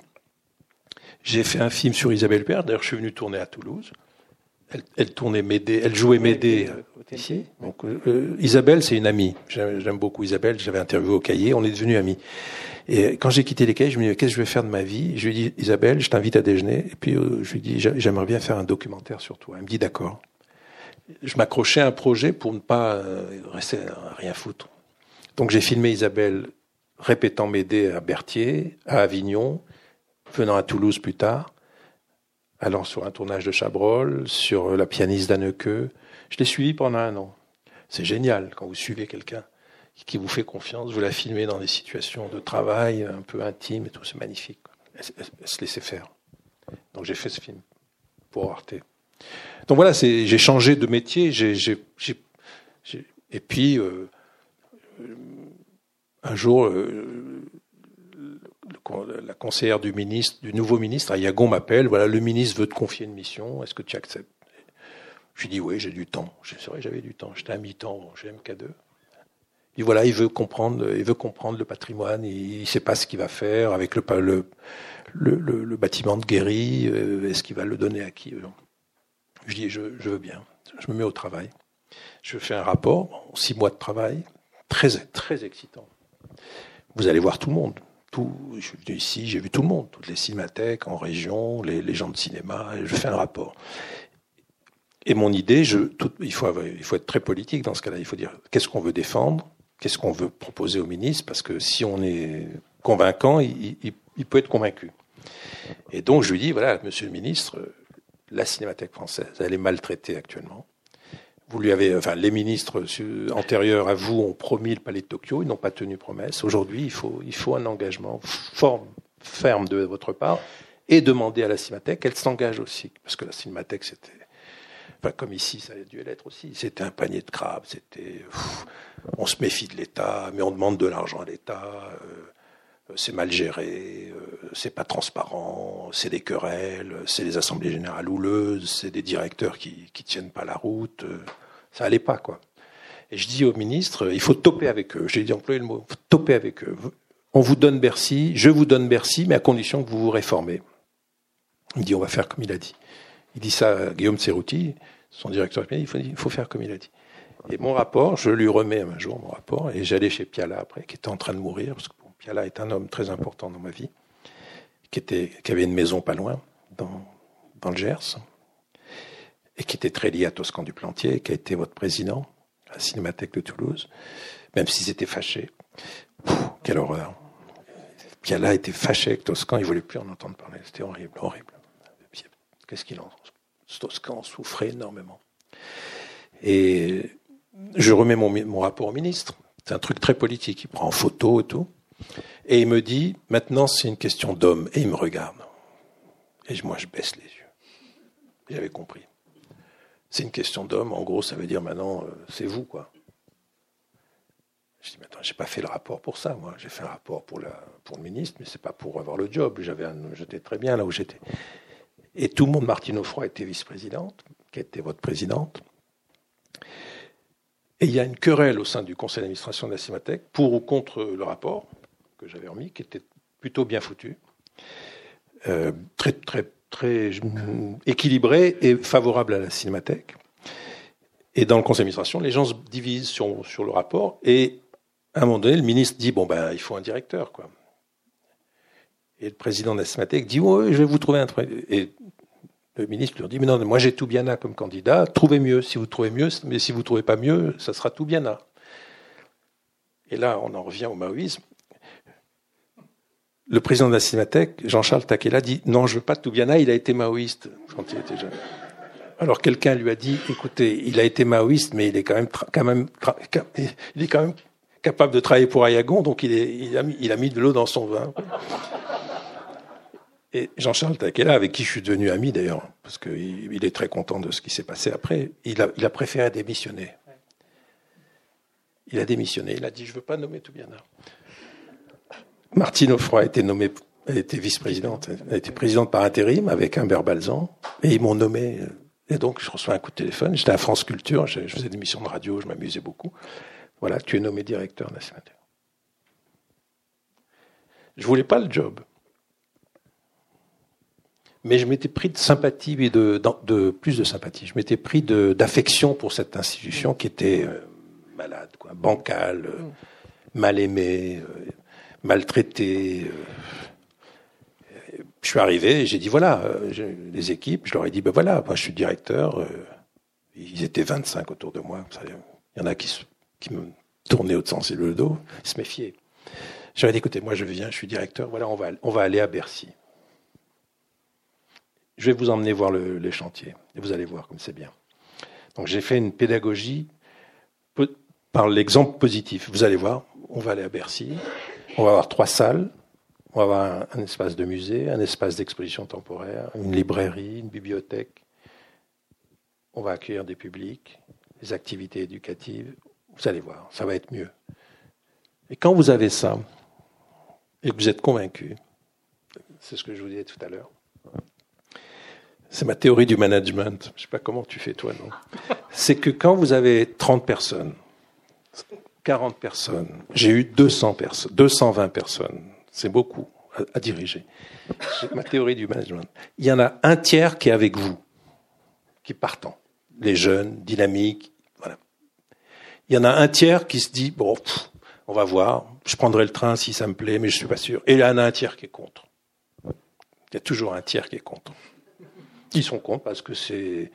J'ai fait un film sur Isabelle Père. D'ailleurs, je suis venu tourner à Toulouse. Elle, elle tournait Médée, elle jouait Médée euh, ici. Donc, euh, Isabelle, c'est une amie. J'aime beaucoup Isabelle. J'avais interviewé au cahier. On est devenus amis. Et quand j'ai quitté les cahiers, je me dis qu'est-ce que je vais faire de ma vie? Je lui dis Isabelle, je t'invite à déjeuner. Et puis euh, je lui dis j'aimerais bien faire un documentaire sur toi. Elle me dit d'accord. Je m'accrochais à un projet pour ne pas euh, rester à rien foutre. Donc j'ai filmé Isabelle répétant m'aider à Berthier, à Avignon, venant à Toulouse plus tard, allant sur un tournage de Chabrol, sur la pianiste d'Anneke. Je l'ai suivi pendant un an. C'est génial quand vous suivez quelqu'un qui vous fait confiance, vous la filmez dans des situations de travail un peu intimes et tout, c'est magnifique. Elle, se laissait faire. Donc j'ai fait ce film pour Arte. Donc voilà, j'ai changé de métier, et puis euh, un jour, euh, la conseillère du ministre, du nouveau ministre, Ayagon m'appelle. Voilà, le ministre veut te confier une mission. Est-ce que tu acceptes? Je lui dis oui, j'ai du temps. C'est vrai, j'avais du temps. J'étais à mi-temps chez MK2. Et voilà, il veut comprendre, il veut comprendre le patrimoine. Il, ne sait pas ce qu'il va faire avec le bâtiment de Guéry. Euh, Est-ce qu'il va le donner à qui? Je dis je, je, veux bien. Je me mets au travail. Je fais un rapport, six mois de travail, très très excitant. Vous allez voir tout le monde. Je suis venu ici, j'ai vu tout le monde, toutes les cinémathèques en région, les, les gens de cinéma. Je fais un rapport. Et mon idée, il, faut être très politique dans ce cas-là. Il faut dire qu'est-ce qu'on veut défendre, qu'est-ce qu'on veut proposer au ministre, parce que si on est convaincant, il, peut être convaincu. Et donc je lui dis voilà, Monsieur le ministre, la Cinémathèque française, elle est maltraitée actuellement. Vous lui avez, enfin, les ministres antérieurs à vous ont promis le palais de Tokyo, ils n'ont pas tenu promesse. Aujourd'hui, il faut, il faut un engagement fort, ferme de votre part et demander à la Cinémathèque qu'elle s'engage aussi, parce que la Cinémathèque, c'était, enfin, comme ici, ça a dû l'être aussi. C'était un panier de crabes, c'était, on se méfie de l'État, mais on demande de l'argent à l'État. Euh, c'est mal géré, euh, c'est pas transparent, c'est des querelles, c'est des assemblées générales houleuses, c'est des directeurs qui, qui tiennent pas la route. Euh, ça allait pas, quoi. Et je dis au ministre, il faut toper avec eux. J'ai dit employer le mot, toper avec eux. On vous donne Bercy, je vous donne Bercy, mais à condition que vous vous réformez. Il dit, on va faire comme il a dit. Il dit ça à Guillaume Cerruti, son directeur, il faut, il faut faire comme il a dit. Et mon rapport, je lui remets un jour mon rapport, et j'allais chez Piala après, qui était en train de mourir, parce que Piala est un homme très important dans ma vie, qui, avait une maison pas loin, dans, le Gers, et qui était très lié à Toscan du Plantier, qui a été votre président à la Cinémathèque de Toulouse, même s'ils étaient fâchés. Quelle horreur. Piala était fâché avec Toscan, il voulait plus en entendre parler. C'était horrible, horrible. Qu'est-ce qu'il en Toscan souffrait énormément. Et je remets mon, mon rapport au ministre. C'est un truc très politique. Il prend en photo et tout. Et il me dit, maintenant c'est une question d'homme. Et il me regarde. Et moi je baisse les yeux. J'avais compris. C'est une question d'homme. En gros, ça veut dire maintenant, euh, c'est vous, quoi. Je dis, maintenant, j'ai pas fait le rapport pour ça, moi. J'ai fait un rapport pour, pour le ministre, mais c'est pas pour avoir le job. J'avais j'étais très bien là où j'étais. Et tout le monde, Martine Offroy était vice-présidente, qui était votre présidente. Et il y a une querelle au sein du conseil d'administration de la Cinémathèque pour ou contre le rapport que j'avais remis, qui était plutôt bien foutu, euh, très, très, très équilibré et favorable à la Cinémathèque. Et dans le conseil d'administration, les gens se divisent sur, sur le rapport et à un moment donné, le ministre dit bon ben il faut un directeur quoi. Et le président de la Cinémathèque dit oui, je vais vous trouver un et le ministre leur dit mais non, moi j'ai tout bien là comme candidat, trouvez mieux si vous trouvez mieux, mais si vous trouvez pas mieux, ça sera tout bien là. Et là, on en revient au maoïsme. Le président de la Cinémathèque, Jean-Charles Taquella, dit non, je veux pas Toubiana, il a été maoïste quand il était jeune. Alors quelqu'un lui a dit, écoutez, il a été maoïste, mais il est quand même, capable de travailler pour Ayagon, donc il, a, mis, de l'eau dans son vin. Et Jean-Charles Taquella, avec qui je suis devenu ami d'ailleurs, parce qu'il il est très content de ce qui s'est passé après, il a, préféré démissionner. Il a démissionné, il a dit, je veux pas nommer Toubiana. Martine Offroy a été nommée, elle était vice-présidente, elle été présidente par intérim avec Humbert Balzan, et ils m'ont nommé. Et donc, je reçois un coup de téléphone. J'étais à France Culture, je, faisais des missions de radio, je m'amusais beaucoup. Voilà, tu es nommé directeur national. Je voulais pas le job. Mais je m'étais pris de sympathie et de, plus de sympathie. Je m'étais pris d'affection pour cette institution qui était euh, malade, bancale, euh, mal aimée, euh, maltraité. Euh, je suis arrivé j'ai dit voilà, euh, les équipes, je leur ai dit ben voilà, moi je suis directeur. Euh, ils étaient 25 autour de moi. Il y en a qui, me tournaient au sens et le dos, ils se méfiaient. J'aurais dit écoutez, moi je viens, je suis directeur, voilà, on va, on va aller à Bercy. Je vais vous emmener voir le, les chantiers et vous allez voir comme c'est bien. Donc j'ai fait une pédagogie par l'exemple positif. Vous allez voir, on va aller à Bercy, on va avoir trois salles. On va avoir un, espace de musée, un espace d'exposition temporaire, une librairie, une bibliothèque. On va accueillir des publics, des activités éducatives. Vous allez voir, ça va être mieux. Et quand vous avez ça, et que vous êtes convaincu, c'est ce que je vous disais tout à l'heure, c'est ma théorie du management. Je ne sais pas comment tu fais toi, non? C'est que quand vous avez 30 personnes, 40 personnes. J'ai eu 200 personnes, 220 personnes. C'est beaucoup à, diriger. C'est ma théorie du management. Il y en a un tiers qui est avec vous, qui partant. Les jeunes, dynamiques, voilà. Il y en a un tiers qui se dit, bon, on va voir, je prendrai le train si ça me plaît, mais je suis pas sûr. Et il y en a un tiers qui est contre. Il y a toujours un tiers qui est contre. Ils sont contre parce que c'est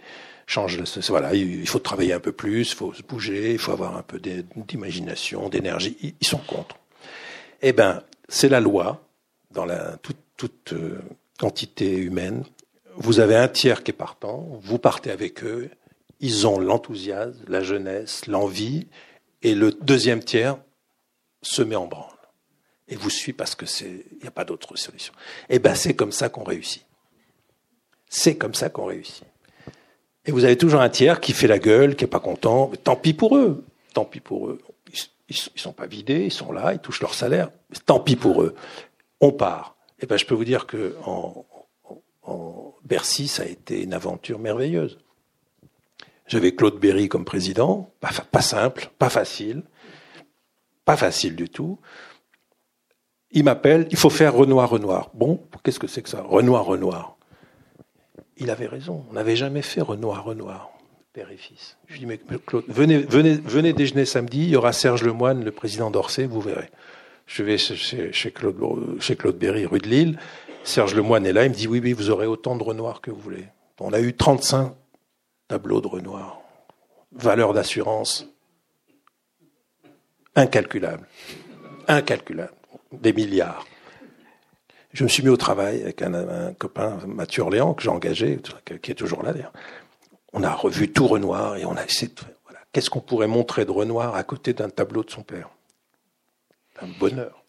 change. Voilà, il faut travailler un peu plus, il faut se bouger, il faut avoir un peu d'imagination, d'énergie. Ils sont contre. Eh ben, c'est la loi dans toute, toute euh, quantité humaine. Vous avez un tiers qui est partant, vous partez avec eux, ils ont l'enthousiasme, la jeunesse, l'envie, et le deuxième tiers se met en branle et vous suit parce que c'est, il n'y a pas d'autre solution. Eh ben, c'est comme ça qu'on réussit. C'est comme ça qu'on réussit. Et vous avez toujours un tiers qui fait la gueule, qui est pas content. Tant pis pour eux. Tant pis pour eux. Ils, ils sont pas vidés, ils sont là, ils touchent leur salaire. tant pis pour eux. On part. Et ben, je peux vous dire que en, Bercy, ça a été une aventure merveilleuse. J'avais Claude Berry comme président, pas simple, pas facile, pas facile du tout. Il m'appelle, il faut faire Renoir, Renoir. Bon, qu'est-ce que c'est que ça? Renoir, Renoir il avait raison. On n'avait jamais fait Renoir, Renoir, père et fils. Je lui dis, mais Claude, venez, venez, déjeuner samedi, il y aura Serge Lemoine, le président d'Orsay, vous verrez. Je vais chez, Claude, chez Claude Berry, rue de Lille. Serge Lemoine est là, il me dit, oui, oui, vous aurez autant de Renoir que vous voulez. On a eu 35 tableaux de Renoir. Valeur d'assurance incalculable. Incalculable. Des milliards. Je me suis mis au travail avec un, copain, Mathieu Orléans, que j'ai engagé, qui est toujours là d'ailleurs. On a revu tout Renoir et on a essayé de, voilà, qu'est-ce qu'on pourrait montrer de Renoir à côté d'un tableau de son père? Un bonheur.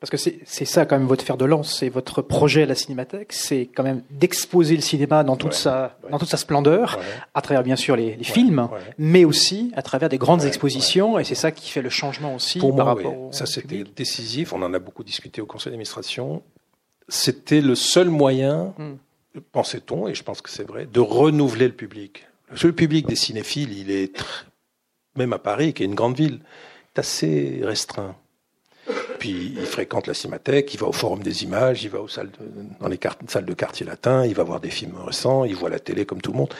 Parce que c'est ça quand même votre fer de lance, c'est votre projet à la Cinémathèque, c'est quand même d'exposer le cinéma dans toute sa dans toute sa splendeur, à travers bien sûr les, films, mais aussi à travers des grandes expositions, et c'est ça qui fait le changement aussi Pour par moi, rapport. Ça c'était décisif. On en a beaucoup discuté au conseil d'administration c'était le seul moyen, hmm. pensait-on, et je pense que c'est vrai, de renouveler le public. Le public des cinéphiles, il est, même à Paris, qui est une grande ville, est assez restreint. Puis il fréquente la Cinémathèque, il va au Forum des images, il va aux salles dans les salles de quartier latin, il va voir des films récents, il voit la télé comme tout le monde.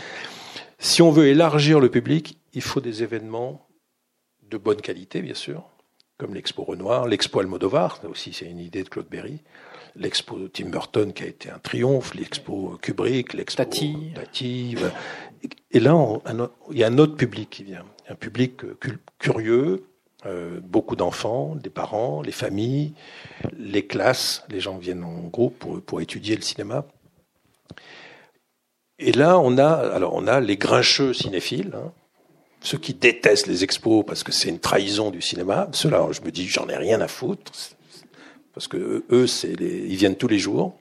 Si on veut élargir le public, il faut des événements de bonne qualité, bien sûr, comme l'Expo Renoir, l'Expo Almodovar, aussi c'est une idée de Claude Berry, l'expo Tim Burton qui a été un triomphe, l'expo Kubrick, l'expo Tati. Et là, il y a un autre public qui vient, un public curieux, Euh, beaucoup d'enfants, des parents, les familles, les classes, les gens viennent en groupe pour, pour étudier le cinéma. Et là, on a, alors on a les grincheux cinéphiles, hein, ceux qui détestent les expos parce que c'est une trahison du cinéma. Ceux-là, je me dis, j'en ai rien à foutre, parce que eux, c'est les, ils viennent tous les jours.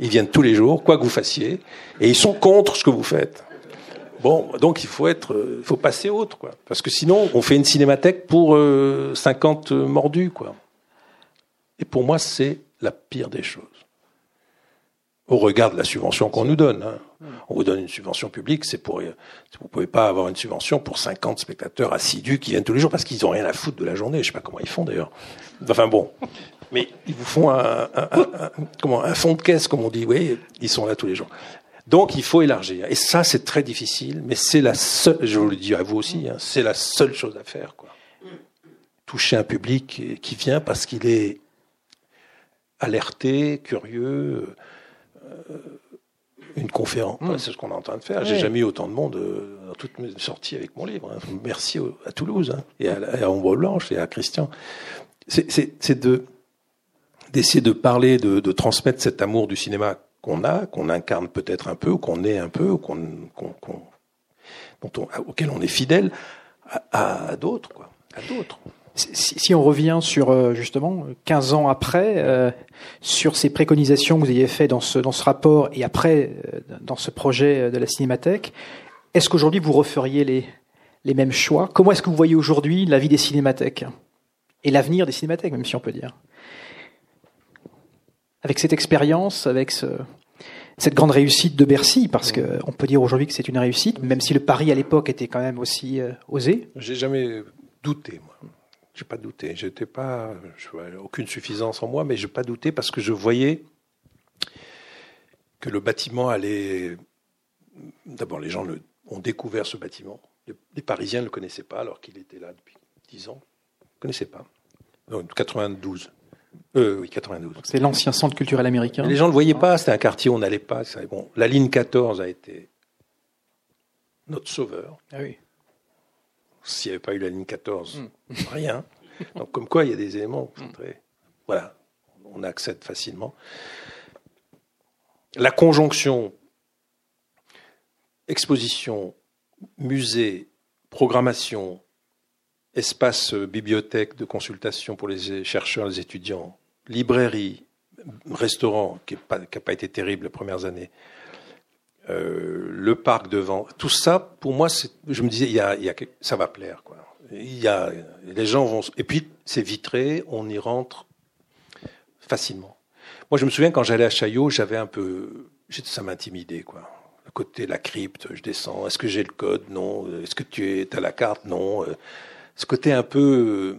Ils viennent tous les jours, quoi que vous fassiez, et ils sont contre ce que vous faites. Bon, donc il faut être, il faut passer autre, quoi. Parce que sinon, on fait une cinémathèque pour 50 euh, mordus, quoi. Et pour moi, c'est la pire des choses. Au regard de la subvention qu'on nous donne. Hein. On vous donne une subvention publique, c'est pour. Vous pouvez pas avoir une subvention pour 50 spectateurs assidus qui viennent tous les jours parce qu'ils ont rien à foutre de la journée. Je sais pas comment ils font d'ailleurs. Enfin bon, mais ils vous font un, un, comment, un fond de caisse, comme on dit. Oui, ils sont là tous les jours. Donc il faut élargir. Et ça, c'est très difficile, mais c'est la seule, je vous le dis à vous aussi, hein, c'est la seule chose à faire. Quoi. Toucher un public qui vient parce qu'il est alerté, curieux. Euh, une conférence, mmh. c'est ce qu'on est en train de faire. J'ai jamais eu autant de monde euh, dans toutes mes sorties avec mon livre. Hein. Merci à Toulouse hein, et à, à Ombre Blanche et à Christian. C'est de d'essayer de parler, de, de transmettre cet amour du cinéma qu'on a, qu'on incarne peut-être un peu, ou qu'on est un peu, ou qu'on, qu'on, qu'on, on, auquel on est fidèle, à, à d'autres, quoi, à d'autres. Si, si, on revient sur euh, justement 15 ans après, euh, sur ces préconisations que vous ayez fait dans ce, dans ce rapport et après euh, dans ce projet de la Cinémathèque, est-ce qu'aujourd'hui vous referiez les, les mêmes choix? Comment est-ce que vous voyez aujourd'hui la vie des cinémathèques et l'avenir des cinémathèques, même si on peut dire? Avec cette expérience, avec ce, cette grande réussite de Bercy, parce que on peut dire aujourd'hui que c'est une réussite, même si le pari à l'époque était quand même aussi euh, osé. J'ai jamais douté, moi. J'ai pas douté. J'étais pas, je, aucune suffisance en moi, mais j'ai pas douté parce que je voyais que le bâtiment allait. D'abord, les gens le, ont découvert ce bâtiment. Les, Parisiens ne le connaissaient pas alors qu'il était là depuis 10 ans. Ils ne connaissaient pas. En 92. Euh, oui, 92. C'est l'ancien centre culturel américain. les gens ne le voyaient pas, c'était un quartier où on n'allait pas. Bon, la ligne 14 a été notre sauveur. Ah oui. S'il n'y avait pas eu la ligne 14, hmm. rien. Donc, comme quoi, il y a des éléments très. Voilà, on accède facilement. La conjonction exposition, musée, programmation, espace euh, bibliothèque de consultation pour les chercheurs, les étudiants, librairie, restaurant, qui n'a pas, pas, été terrible les premières années, euh, le parc devant, tout ça, pour moi, je me disais, ça va plaire. Y a, les gens vont... Et puis, c'est vitré, on y rentre facilement. Moi, je me souviens, quand j'allais à Chaillot, j'avais un peu... Ça m'intimidait, quoi. À côté, la crypte, je descends. Est-ce que j'ai le code? Non. Est-ce que tu es, as la carte? Non ce côté un peu euh,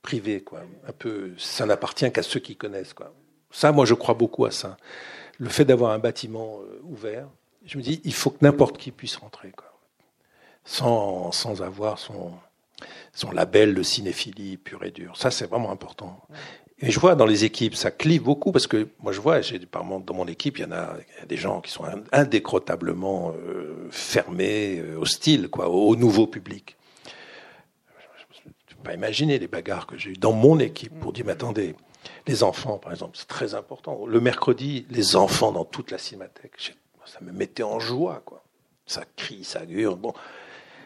privé, quoi. Un peu, ça n'appartient qu'à ceux qui connaissent, quoi. Ça, moi, je crois beaucoup à ça. Le fait d'avoir un bâtiment euh, ouvert, je me dis, il faut que n'importe qui puisse rentrer, quoi. Sans, sans avoir son, son label de cinéphilie pure et dure. Ça, c'est vraiment important. Et je vois dans les équipes, ça clive beaucoup parce que moi, je vois, j'ai dans mon équipe, il y en a, il y a des gens qui sont indécrotablement euh, fermés, hostiles, quoi, au nouveau public pas imaginer les bagarres que j'ai eues dans mon équipe pour dire, mais attendez, les enfants, par exemple, c'est très important. Le mercredi, les enfants dans toute la cinémathèque, ça me mettait en joie, quoi. Ça crie, ça hurle. Bon,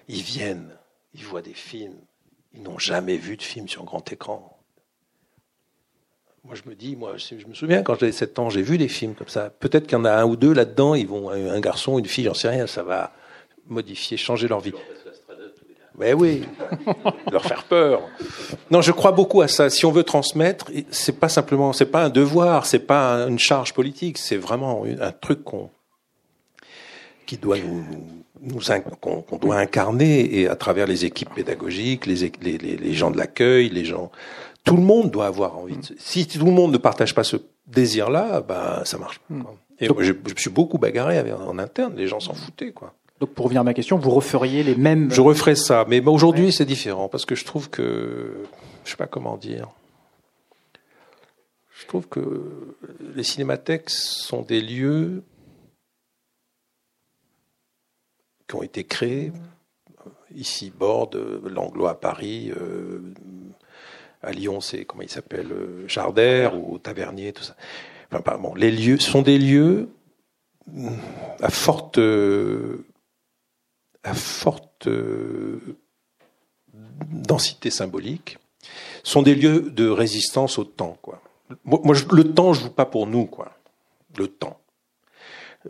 ils viennent, ils voient des films. Ils n'ont jamais vu de film sur grand écran. Moi, je me dis, moi, je me souviens quand j'avais 7 ans, j'ai vu des films comme ça. Peut-être qu'il y en a un ou deux là-dedans, ils vont, un garçon, une fille, j'en sais rien, ça va modifier, changer leur vie. Mais oui, leur faire peur. Non, je crois beaucoup à ça. Si on veut transmettre, c'est pas simplement, c'est pas un devoir, c'est pas une charge politique, c'est vraiment un truc qu'on, qui doit nous, nous qu'on doit incarner et à travers les équipes pédagogiques, les, les, les gens de l'accueil, les gens, tout le monde doit avoir envie. De, si tout le monde ne partage pas ce désir-là, ben ça marche pas. Hmm. Et je, je, me suis beaucoup bagarré avec, en interne, les gens s'en foutaient, quoi. Donc pour revenir à ma question, vous referiez les mêmes. Je referais ça, mais aujourd'hui c'est différent parce que je trouve que je sais pas comment dire. Je trouve que les cinémathèques sont des lieux qui ont été créés. ici Borde, Langlois à Paris, à Lyon, c'est comment il s'appelle, Jarder ou Tavernier, tout ça. Enfin, bon, les lieux sont des lieux à forte, à forte densité symbolique, sont des lieux de résistance au temps. Quoi. Moi, le temps, je joue pas pour nous, quoi. Le temps.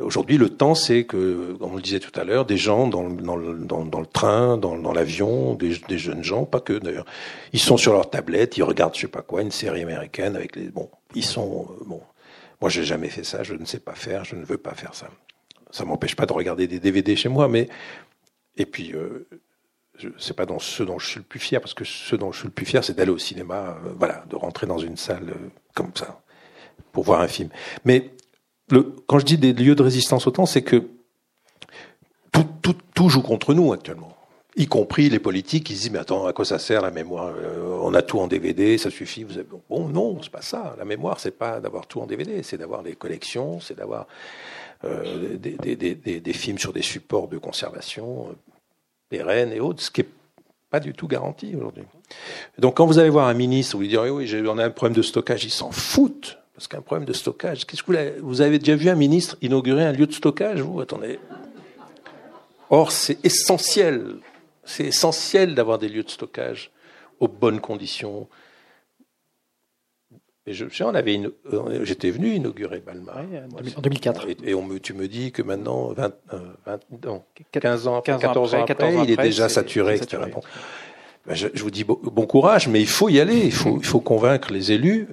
Aujourd'hui, le temps, c'est que, comme on le disait tout à l'heure, des gens dans, le train, dans, l'avion, des, jeunes gens, pas que d'ailleurs, ils sont sur leur tablette, ils regardent je sais pas quoi, une série américaine avec les bon, ils sont bon. Moi, j'ai jamais fait ça, je ne sais pas faire, je ne veux pas faire ça. Ça m'empêche pas de regarder des DVD chez moi, mais et puis euh, c'est pas dans ce dont je suis le plus fier, parce que ce dont je suis le plus fier, c'est d'aller au cinéma, euh, voilà, de rentrer dans une salle euh, comme ça pour voir un film. Mais le, quand je dis des lieux de résistance au temps, c'est que tout, tout, tout, joue contre nous actuellement, y compris les politiques se disent mais attends à quoi ça sert la mémoire? Euh, On a tout en DVD, ça suffit. Vous avez... Bon non, c'est pas ça. La mémoire, c'est pas d'avoir tout en DVD, c'est d'avoir des collections, c'est d'avoir euh, des, des, des, des, films sur des supports de conservation pérennes et autres, ce qui est pas du tout garanti aujourd'hui. Donc quand vous allez voir un ministre, vous lui direz oui, on a un problème de stockage, ils s'en foutent. Parce qu'un problème de stockage, qu'est-ce que vous avez, vous avez déjà vu un ministre inaugurer un lieu de stockage, vous? Attendez. Or, c'est essentiel, c'est essentiel d'avoir des lieux de stockage aux bonnes conditions. Et je, on avait euh, j'étais venu inaugurer Balma en 2004. Et, on me, tu me dis que maintenant, 20, 20 non, 15 ans, 14 ans après, il est déjà saturé, etc. Ben, je, vous dis bon, courage, mais il faut y aller. Il faut, il faut convaincre les élus,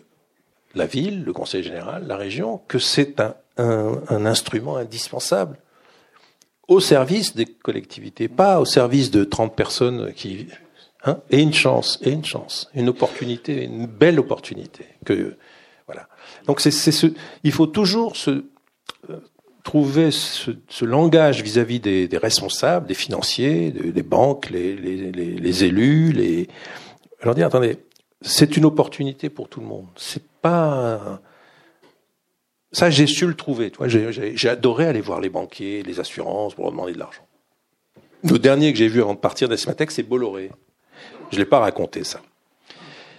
la ville, le conseil général, la région, que c'est un, un, un, instrument indispensable au service des collectivités, pas au service de 30 personnes qui. Hein, et une chance, et une chance, une opportunité, une belle opportunité. Que, voilà. Donc c'est ce, il faut toujours se, trouver ce, ce langage vis-à-vis des, des, responsables, des financiers, des banques, les, les, les, élus, les leur dire attendez, c'est une opportunité pour tout le monde. C'est pas ça, j'ai su le trouver. J'ai adoré aller voir les banquiers, les assurances pour demander de l'argent. Le dernier que j'ai vu avant de partir d'Esmatec, c'est Bolloré. Je l'ai pas raconté ça.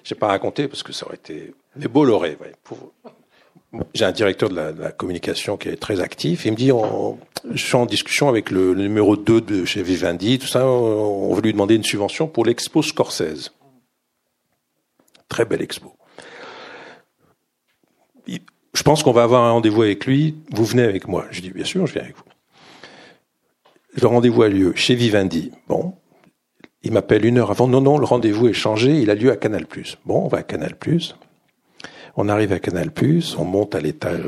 J'ai pas raconté parce que ça aurait été. Mais Bolloré, ouais. J'ai un directeur de la, communication qui est très actif. Il me dit, je suis en discussion avec le, le, numéro 2 de chez Vivendi, tout ça. On veut lui demander une subvention pour l'expo Scorsese. Très belle expo. Je pense qu'on va avoir un rendez-vous avec lui. Vous venez avec moi. Je dis, bien sûr, je viens avec vous. Le rendez-vous a lieu chez Vivendi. Bon. Il m'appelle une heure avant. Non, non, le rendez-vous est changé. Il a lieu à Canal+. Bon, on va à Canal+. On arrive à Canal+, on monte à l'étage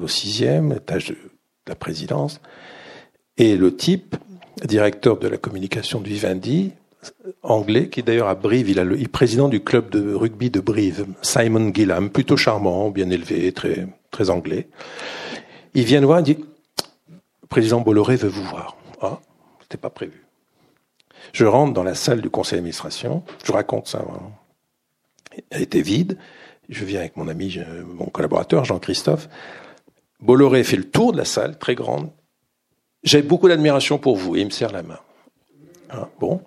au sixième, étage de la présidence, et le type, directeur de la communication de Vivendi, anglais, qui d'ailleurs à Brive, il, il est président du club de rugby de Brive, Simon Gillam, plutôt charmant, bien élevé, très, anglais. Il vient nous voir et dit, président Bolloré veut vous voir. Ah, c'était pas prévu. Je rentre dans la salle du conseil d'administration, je raconte ça. Elle était vide, je viens avec mon ami, mon collaborateur, Jean-Christophe. Bolloré fait le tour de la salle, très grande. J'ai beaucoup d'admiration pour vous, et il me serre la main. Ah, bon.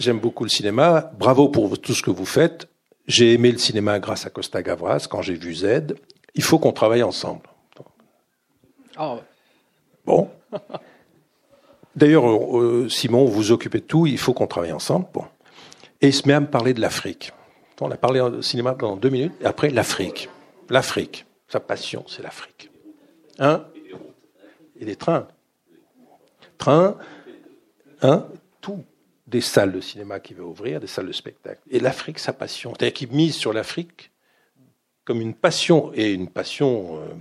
J'aime beaucoup le cinéma. Bravo pour tout ce que vous faites. J'ai aimé le cinéma grâce à Costa Gavras quand j'ai vu Z. Il faut qu'on travaille ensemble. Oh. Bon. D'ailleurs, euh, Simon, vous vous occupez de tout. Il faut qu'on travaille ensemble. Bon. Et il se met à me parler de l'Afrique. On a parlé de cinéma pendant deux minutes, et après l'Afrique. L'Afrique. Sa passion, c'est l'Afrique. Hein? Et des trains. Trains, hein? Des salles de cinéma qui va ouvrir, des salles de spectacle. Et l'Afrique, sa passion. C'est-à-dire qu'il mise sur l'Afrique comme une passion, et une passion euh,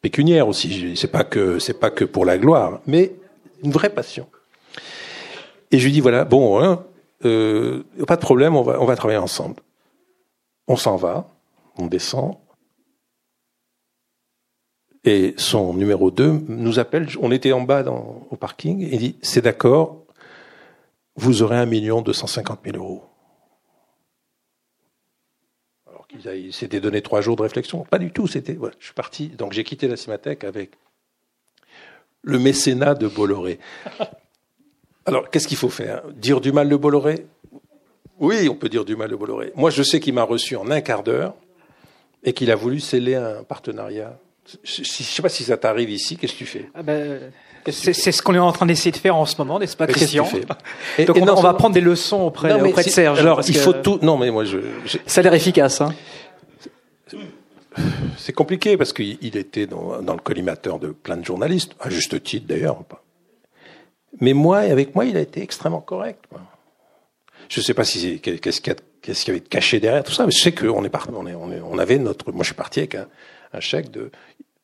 pécuniaire aussi. C'est pas que c'est pas que pour la gloire, mais une vraie passion. Et je lui dis voilà, bon, hein, euh, pas de problème, on va on va travailler ensemble. On s'en va, on descend. Et son numéro 2 nous appelle, on était en bas dans, au parking, et il dit, c'est d'accord, vous aurez un million deux cent cinquante mille euros. Alors qu'il s'était donné trois jours de réflexion. Pas du tout, c'était, je suis parti, donc j'ai quitté la Cinémathèque avec le mécénat de Bolloré. Alors, qu'est-ce qu'il faut faire? Dire du mal de Bolloré? Oui, on peut dire du mal de Bolloré. Moi, je sais qu'il m'a reçu en un quart d'heure et qu'il a voulu sceller un partenariat. Je ne sais pas si ça t'arrive ici, qu'est-ce que tu fais? Ah ben, c'est, ce qu'on est en train d'essayer de faire en ce moment, n'est-ce pas, Christian et, Donc on, va prendre des leçons auprès, auprès de Serge. Alors il faut tout. Non, mais moi je. Ça a l'air efficace. Hein. C'est compliqué parce qu'il était dans, dans, le collimateur de plein de journalistes, à juste titre d'ailleurs. Mais moi, avec moi, il a été extrêmement correct. Je ne sais pas si qu'est-ce qu'il y, qu y, avait de caché derrière tout ça, mais je sais qu'on est parti, on, est, on, est, on, avait notre. Moi, je suis parti avec un, un chèque de.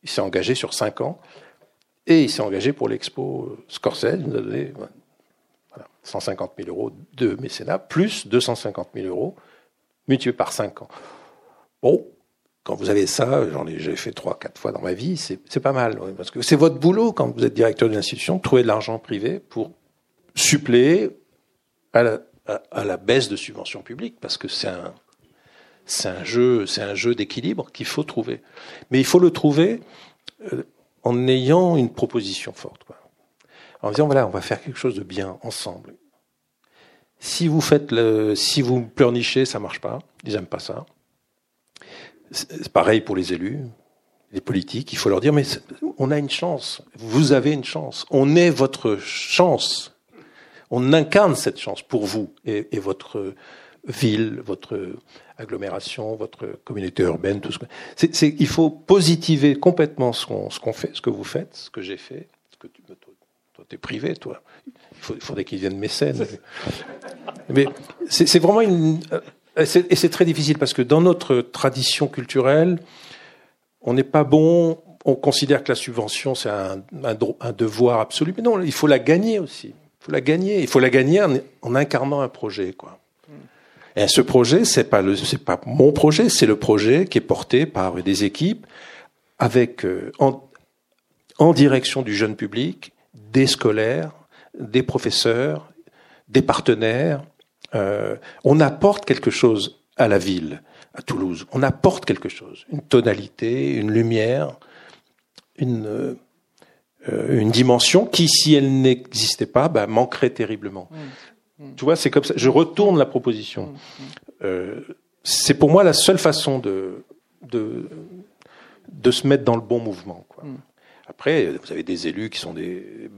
Il s'est engagé sur cinq ans et il s'est engagé pour l'expo Scorsese. Il nous a donné voilà, 150 000 euros de mécénat, plus 250 000 euros, multiplié par 5 ans. Bon, quand vous avez ça, j'en ai, j'ai fait trois, quatre fois dans ma vie, c'est, c'est pas mal. parce que c'est votre boulot, quand vous êtes directeur d'une institution, trouver de l'argent privé pour suppléer à la, à, la baisse de subventions publiques, parce que c'est un, c'est un jeu, c'est un jeu d'équilibre qu'il faut trouver. Mais il faut le trouver euh, en ayant une proposition forte. En disant, voilà, on va faire quelque chose de bien ensemble. Si vous faites le, si vous pleurnichez, ça marche pas. Ils n'aiment pas ça. C'est pareil pour les élus, les politiques. Il faut leur dire, mais on a une chance. Vous avez une chance. On est votre chance. On incarne cette chance pour vous et votre ville, votre agglomération, votre communauté urbaine, tout ce que. C'est, il faut positiver complètement ce qu'on, fait, ce que vous faites, ce que j'ai fait, ce que tu, toi, t'es privé, toi. Il, faudrait qu'ils viennent mécènes. Mais c'est, vraiment une. Et c'est très difficile parce que dans notre tradition culturelle, on n'est pas bon. On considère que la subvention c'est un, devoir absolu, mais non, il faut la gagner aussi. Il faut la gagner. Il faut la gagner en, en incarnant un projet, quoi. Et ce projet, c'est pas le, c'est pas mon projet, c'est le projet qui est porté par des équipes avec euh, en, direction du jeune public, des scolaires, des professeurs, des partenaires. Euh, on apporte quelque chose à la ville, à Toulouse. On apporte quelque chose, une tonalité, une lumière, une euh, dimension qui, si elle n'existait pas, bah, manquerait terriblement. Tu vois, c'est comme ça. Je retourne la proposition. Euh, c'est pour moi la seule façon de, de, de se mettre dans le bon mouvement. Quoi. Après, vous avez des élus qui sont des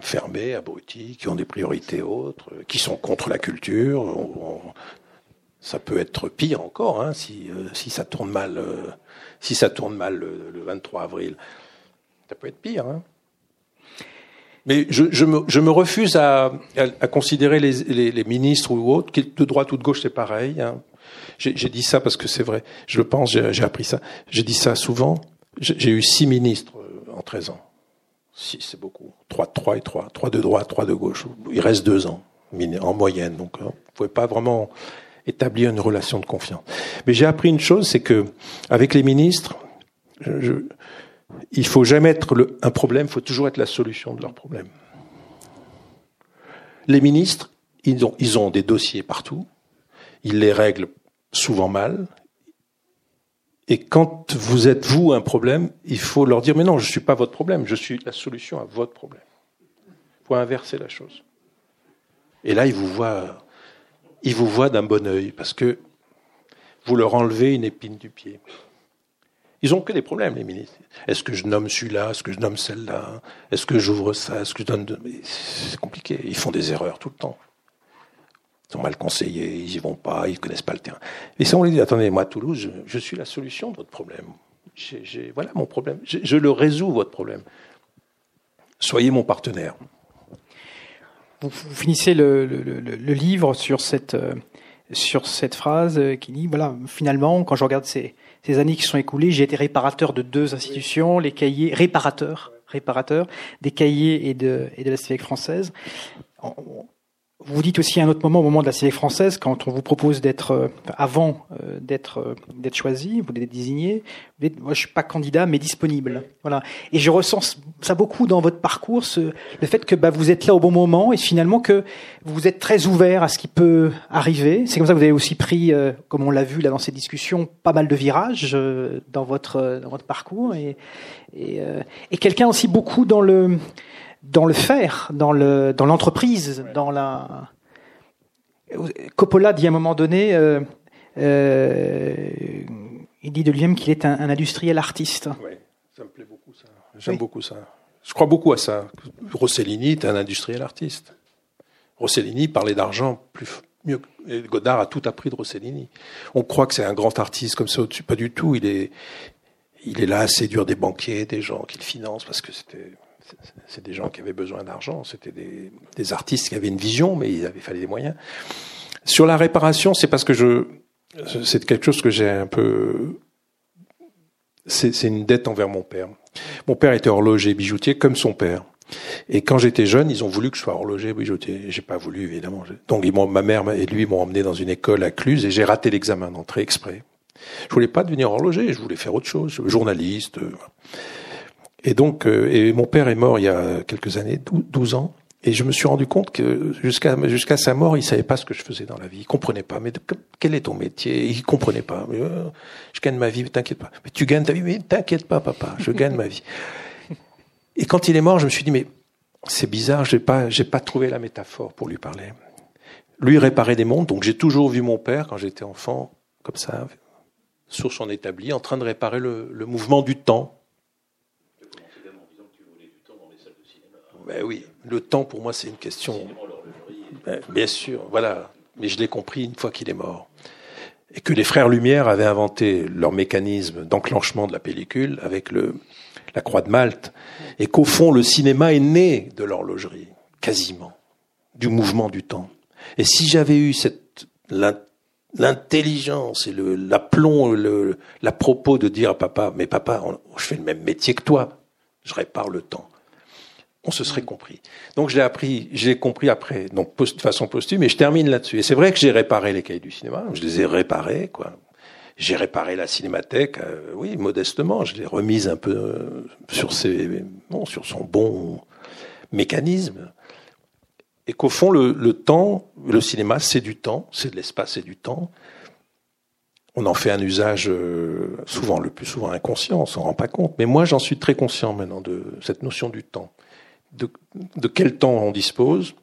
fermés, abrutis, qui ont des priorités autres, qui sont contre la culture. On, on, ça peut être pire encore hein, si, euh, si ça tourne mal. Euh, si ça tourne mal le, le, 23 avril, ça peut être pire. Hein. Mais je, je, me, je, me, refuse à, à, à considérer les, les, les, ministres ou autres, de droite ou de gauche, c'est pareil. Hein. J'ai dit ça parce que c'est vrai. Je le pense, j'ai appris ça. J'ai dit ça souvent. J'ai eu six ministres euh, en 13 ans. Six, c'est beaucoup. Trois, trois et trois. Trois de droite, trois de gauche. Il reste deux ans, en moyenne. Donc, hein, vous pouvez pas vraiment établir une relation de confiance. Mais j'ai appris une chose, c'est que avec les ministres, je, il faut jamais être un problème, il faut toujours être la solution de leur problème. Les ministres, ils ont, ils ont des dossiers partout, ils les règlent souvent mal. Et quand vous êtes, vous, un problème, il faut leur dire, mais non, je ne suis pas votre problème, je suis la solution à votre problème. Il faut inverser la chose. Et là, ils vous voient, ils vous voient d'un bon œil, parce que vous leur enlevez une épine du pied. Ils ont que des problèmes, les ministres. Est-ce que je nomme celui-là? Est-ce que je nomme celle-là? Est-ce que j'ouvre ça? Est-ce que je donne... C'est compliqué. Ils font des erreurs tout le temps. Ils sont mal conseillés, ils y vont pas, ils connaissent pas le terrain. Et ça, on les dit, attendez, moi, Toulouse, je, suis la solution de votre problème. Voilà mon problème. Je, le résous, votre problème. Soyez mon partenaire. Vous, finissez le, livre sur cette, euh, sur cette phrase qui dit, voilà, finalement, quand je regarde ces ces années qui sont écoulées, j'ai été réparateur de deux institutions, les cahiers, réparateur, réparateur des cahiers et de, et de la Civique française. Vous dites aussi à un autre moment, au moment de la Civique française, quand on vous propose d'être, euh, avant euh, d'être, euh, d'être choisi, vous d'être désigné, vous dites, moi je suis pas candidat, mais disponible. Voilà. Et je ressens ça beaucoup dans votre parcours, ce, le fait que bah, vous êtes là au bon moment et finalement que vous êtes très ouvert à ce qui peut arriver. C'est comme ça que vous avez aussi pris, euh, comme on l'a vu là dans cette discussion, pas mal de virages euh, dans votre dans votre parcours et et, euh, et quelqu'un aussi beaucoup dans le dans le faire, dans le dans l'entreprise, dans la. Coppola dit à un moment donné, euh, euh, il dit de lui-même qu'il est un, industriel artiste. Oui, ça me plaît beaucoup ça. J'aime beaucoup ça. Je crois beaucoup à ça. Rossellini est un industriel artiste. Rossellini parlait d'argent plus mieux. Et Godard a tout appris de Rossellini. On croit que c'est un grand artiste comme ça au-dessus. Pas du tout. Il est, il est là à séduire des banquiers, des gens qu'il finance parce que c'était c'est des gens qui avaient besoin d'argent, c'était des, artistes qui avaient une vision, mais il avait fallu des moyens. Sur la réparation, c'est parce que je, c'est quelque chose que j'ai un peu, c'est une dette envers mon père. Mon père était horloger bijoutier comme son père. Et quand j'étais jeune, ils ont voulu que je sois horloger bijoutier. J'ai pas voulu, évidemment. Donc, ma mère et lui m'ont emmené dans une école à Cluse et j'ai raté l'examen d'entrée exprès. Je voulais pas devenir horloger, je voulais faire autre chose, journaliste. Euh, et donc, euh, et mon père est mort il y a quelques années, 12 ans, et je me suis rendu compte que jusqu'à jusqu'à sa mort, il savait pas ce que je faisais dans la vie. Il comprenait pas. Mais quel est ton métier? Il comprenait pas. Euh, je gagne ma vie, t'inquiète pas. Mais tu gagnes ta vie, mais t'inquiète pas, papa. Je gagne ma vie. Et quand il est mort, je me suis dit mais c'est bizarre. J'ai pas j'ai pas trouvé la métaphore pour lui parler. Lui réparait des montres, donc j'ai toujours vu mon père quand j'étais enfant comme ça sur son établi, en train de réparer le, le mouvement du temps Ben oui, le temps pour moi c'est une question. Ben, bien sûr, voilà. Mais je l'ai compris une fois qu'il est mort. Et que les frères Lumière avaient inventé leur mécanisme d'enclenchement de la pellicule avec le, la croix de Malte. Et qu'au fond, le cinéma est né de l'horlogerie, quasiment, du mouvement du temps. Et si j'avais eu cette, l'intelligence et le, l'aplomb, le, la propos de dire à papa, mais papa, je fais le même métier que toi, je répare le temps on se serait compris. Donc je l'ai appris, j'ai compris après, donc de façon posthume, et je termine là-dessus. Et c'est vrai que j'ai réparé les cahiers du cinéma, je les ai réparés, quoi. J'ai réparé la cinémathèque, euh, oui, modestement, je l'ai remise un peu euh, sur ses, bon, sur son bon mécanisme. Et qu'au fond, le, le temps, le cinéma, c'est du temps, c'est de l'espace et du temps. On en fait un usage euh, souvent, le plus souvent inconscient, on s'en rend pas compte. Mais moi, j'en suis très conscient maintenant de cette notion du temps de, quel temps on dispose,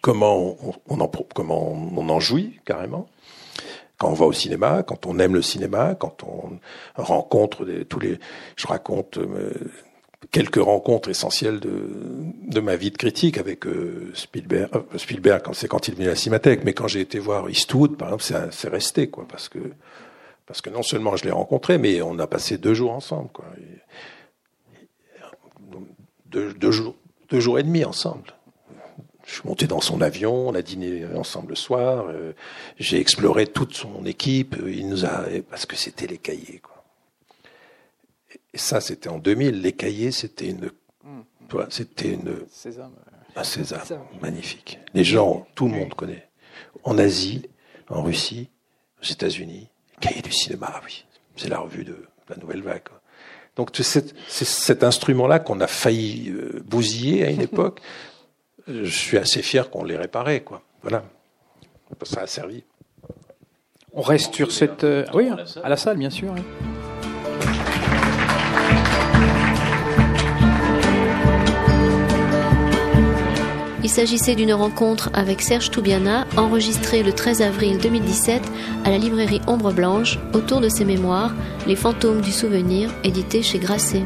comment on, en, jouit carrément. Quand on va au cinéma, quand on aime le cinéma, quand on rencontre tous les, je raconte euh, quelques rencontres essentielles de, ma vie de critique avec euh, Spielberg. Euh, Spielberg, c'est quand il venait à la Cinémathèque, mais quand j'ai été voir Eastwood, par exemple, c'est resté quoi, parce que parce que non seulement je l'ai rencontré, mais on a passé deux jours ensemble quoi. Deux, jours, deux jours et demi ensemble. Je suis monté dans son avion, on a dîné ensemble le soir. Euh, j'ai exploré toute son équipe. Il nous a parce que c'était les cahiers. Quoi. Et ça, c'était en 2000. Les cahiers, c'était une, mmh. c'était une César, un César, magnifique. Les gens, tout le monde connaît. En Asie, en Russie, aux États-Unis, les cahiers du cinéma, oui, c'est la revue de la nouvelle vague. Donc c'est cet instrument-là qu'on a failli euh, bousiller à une époque. Je suis assez fier qu'on l'ait réparé, quoi. Voilà, ça a servi. On reste sur cette, euh, oui, à la salle, bien sûr. Il s'agissait d'une rencontre avec Serge Toubiana, enregistrée le 13 avril 2017 à la librairie Ombre Blanche, autour de ses mémoires Les fantômes du souvenir, édité chez Grasset.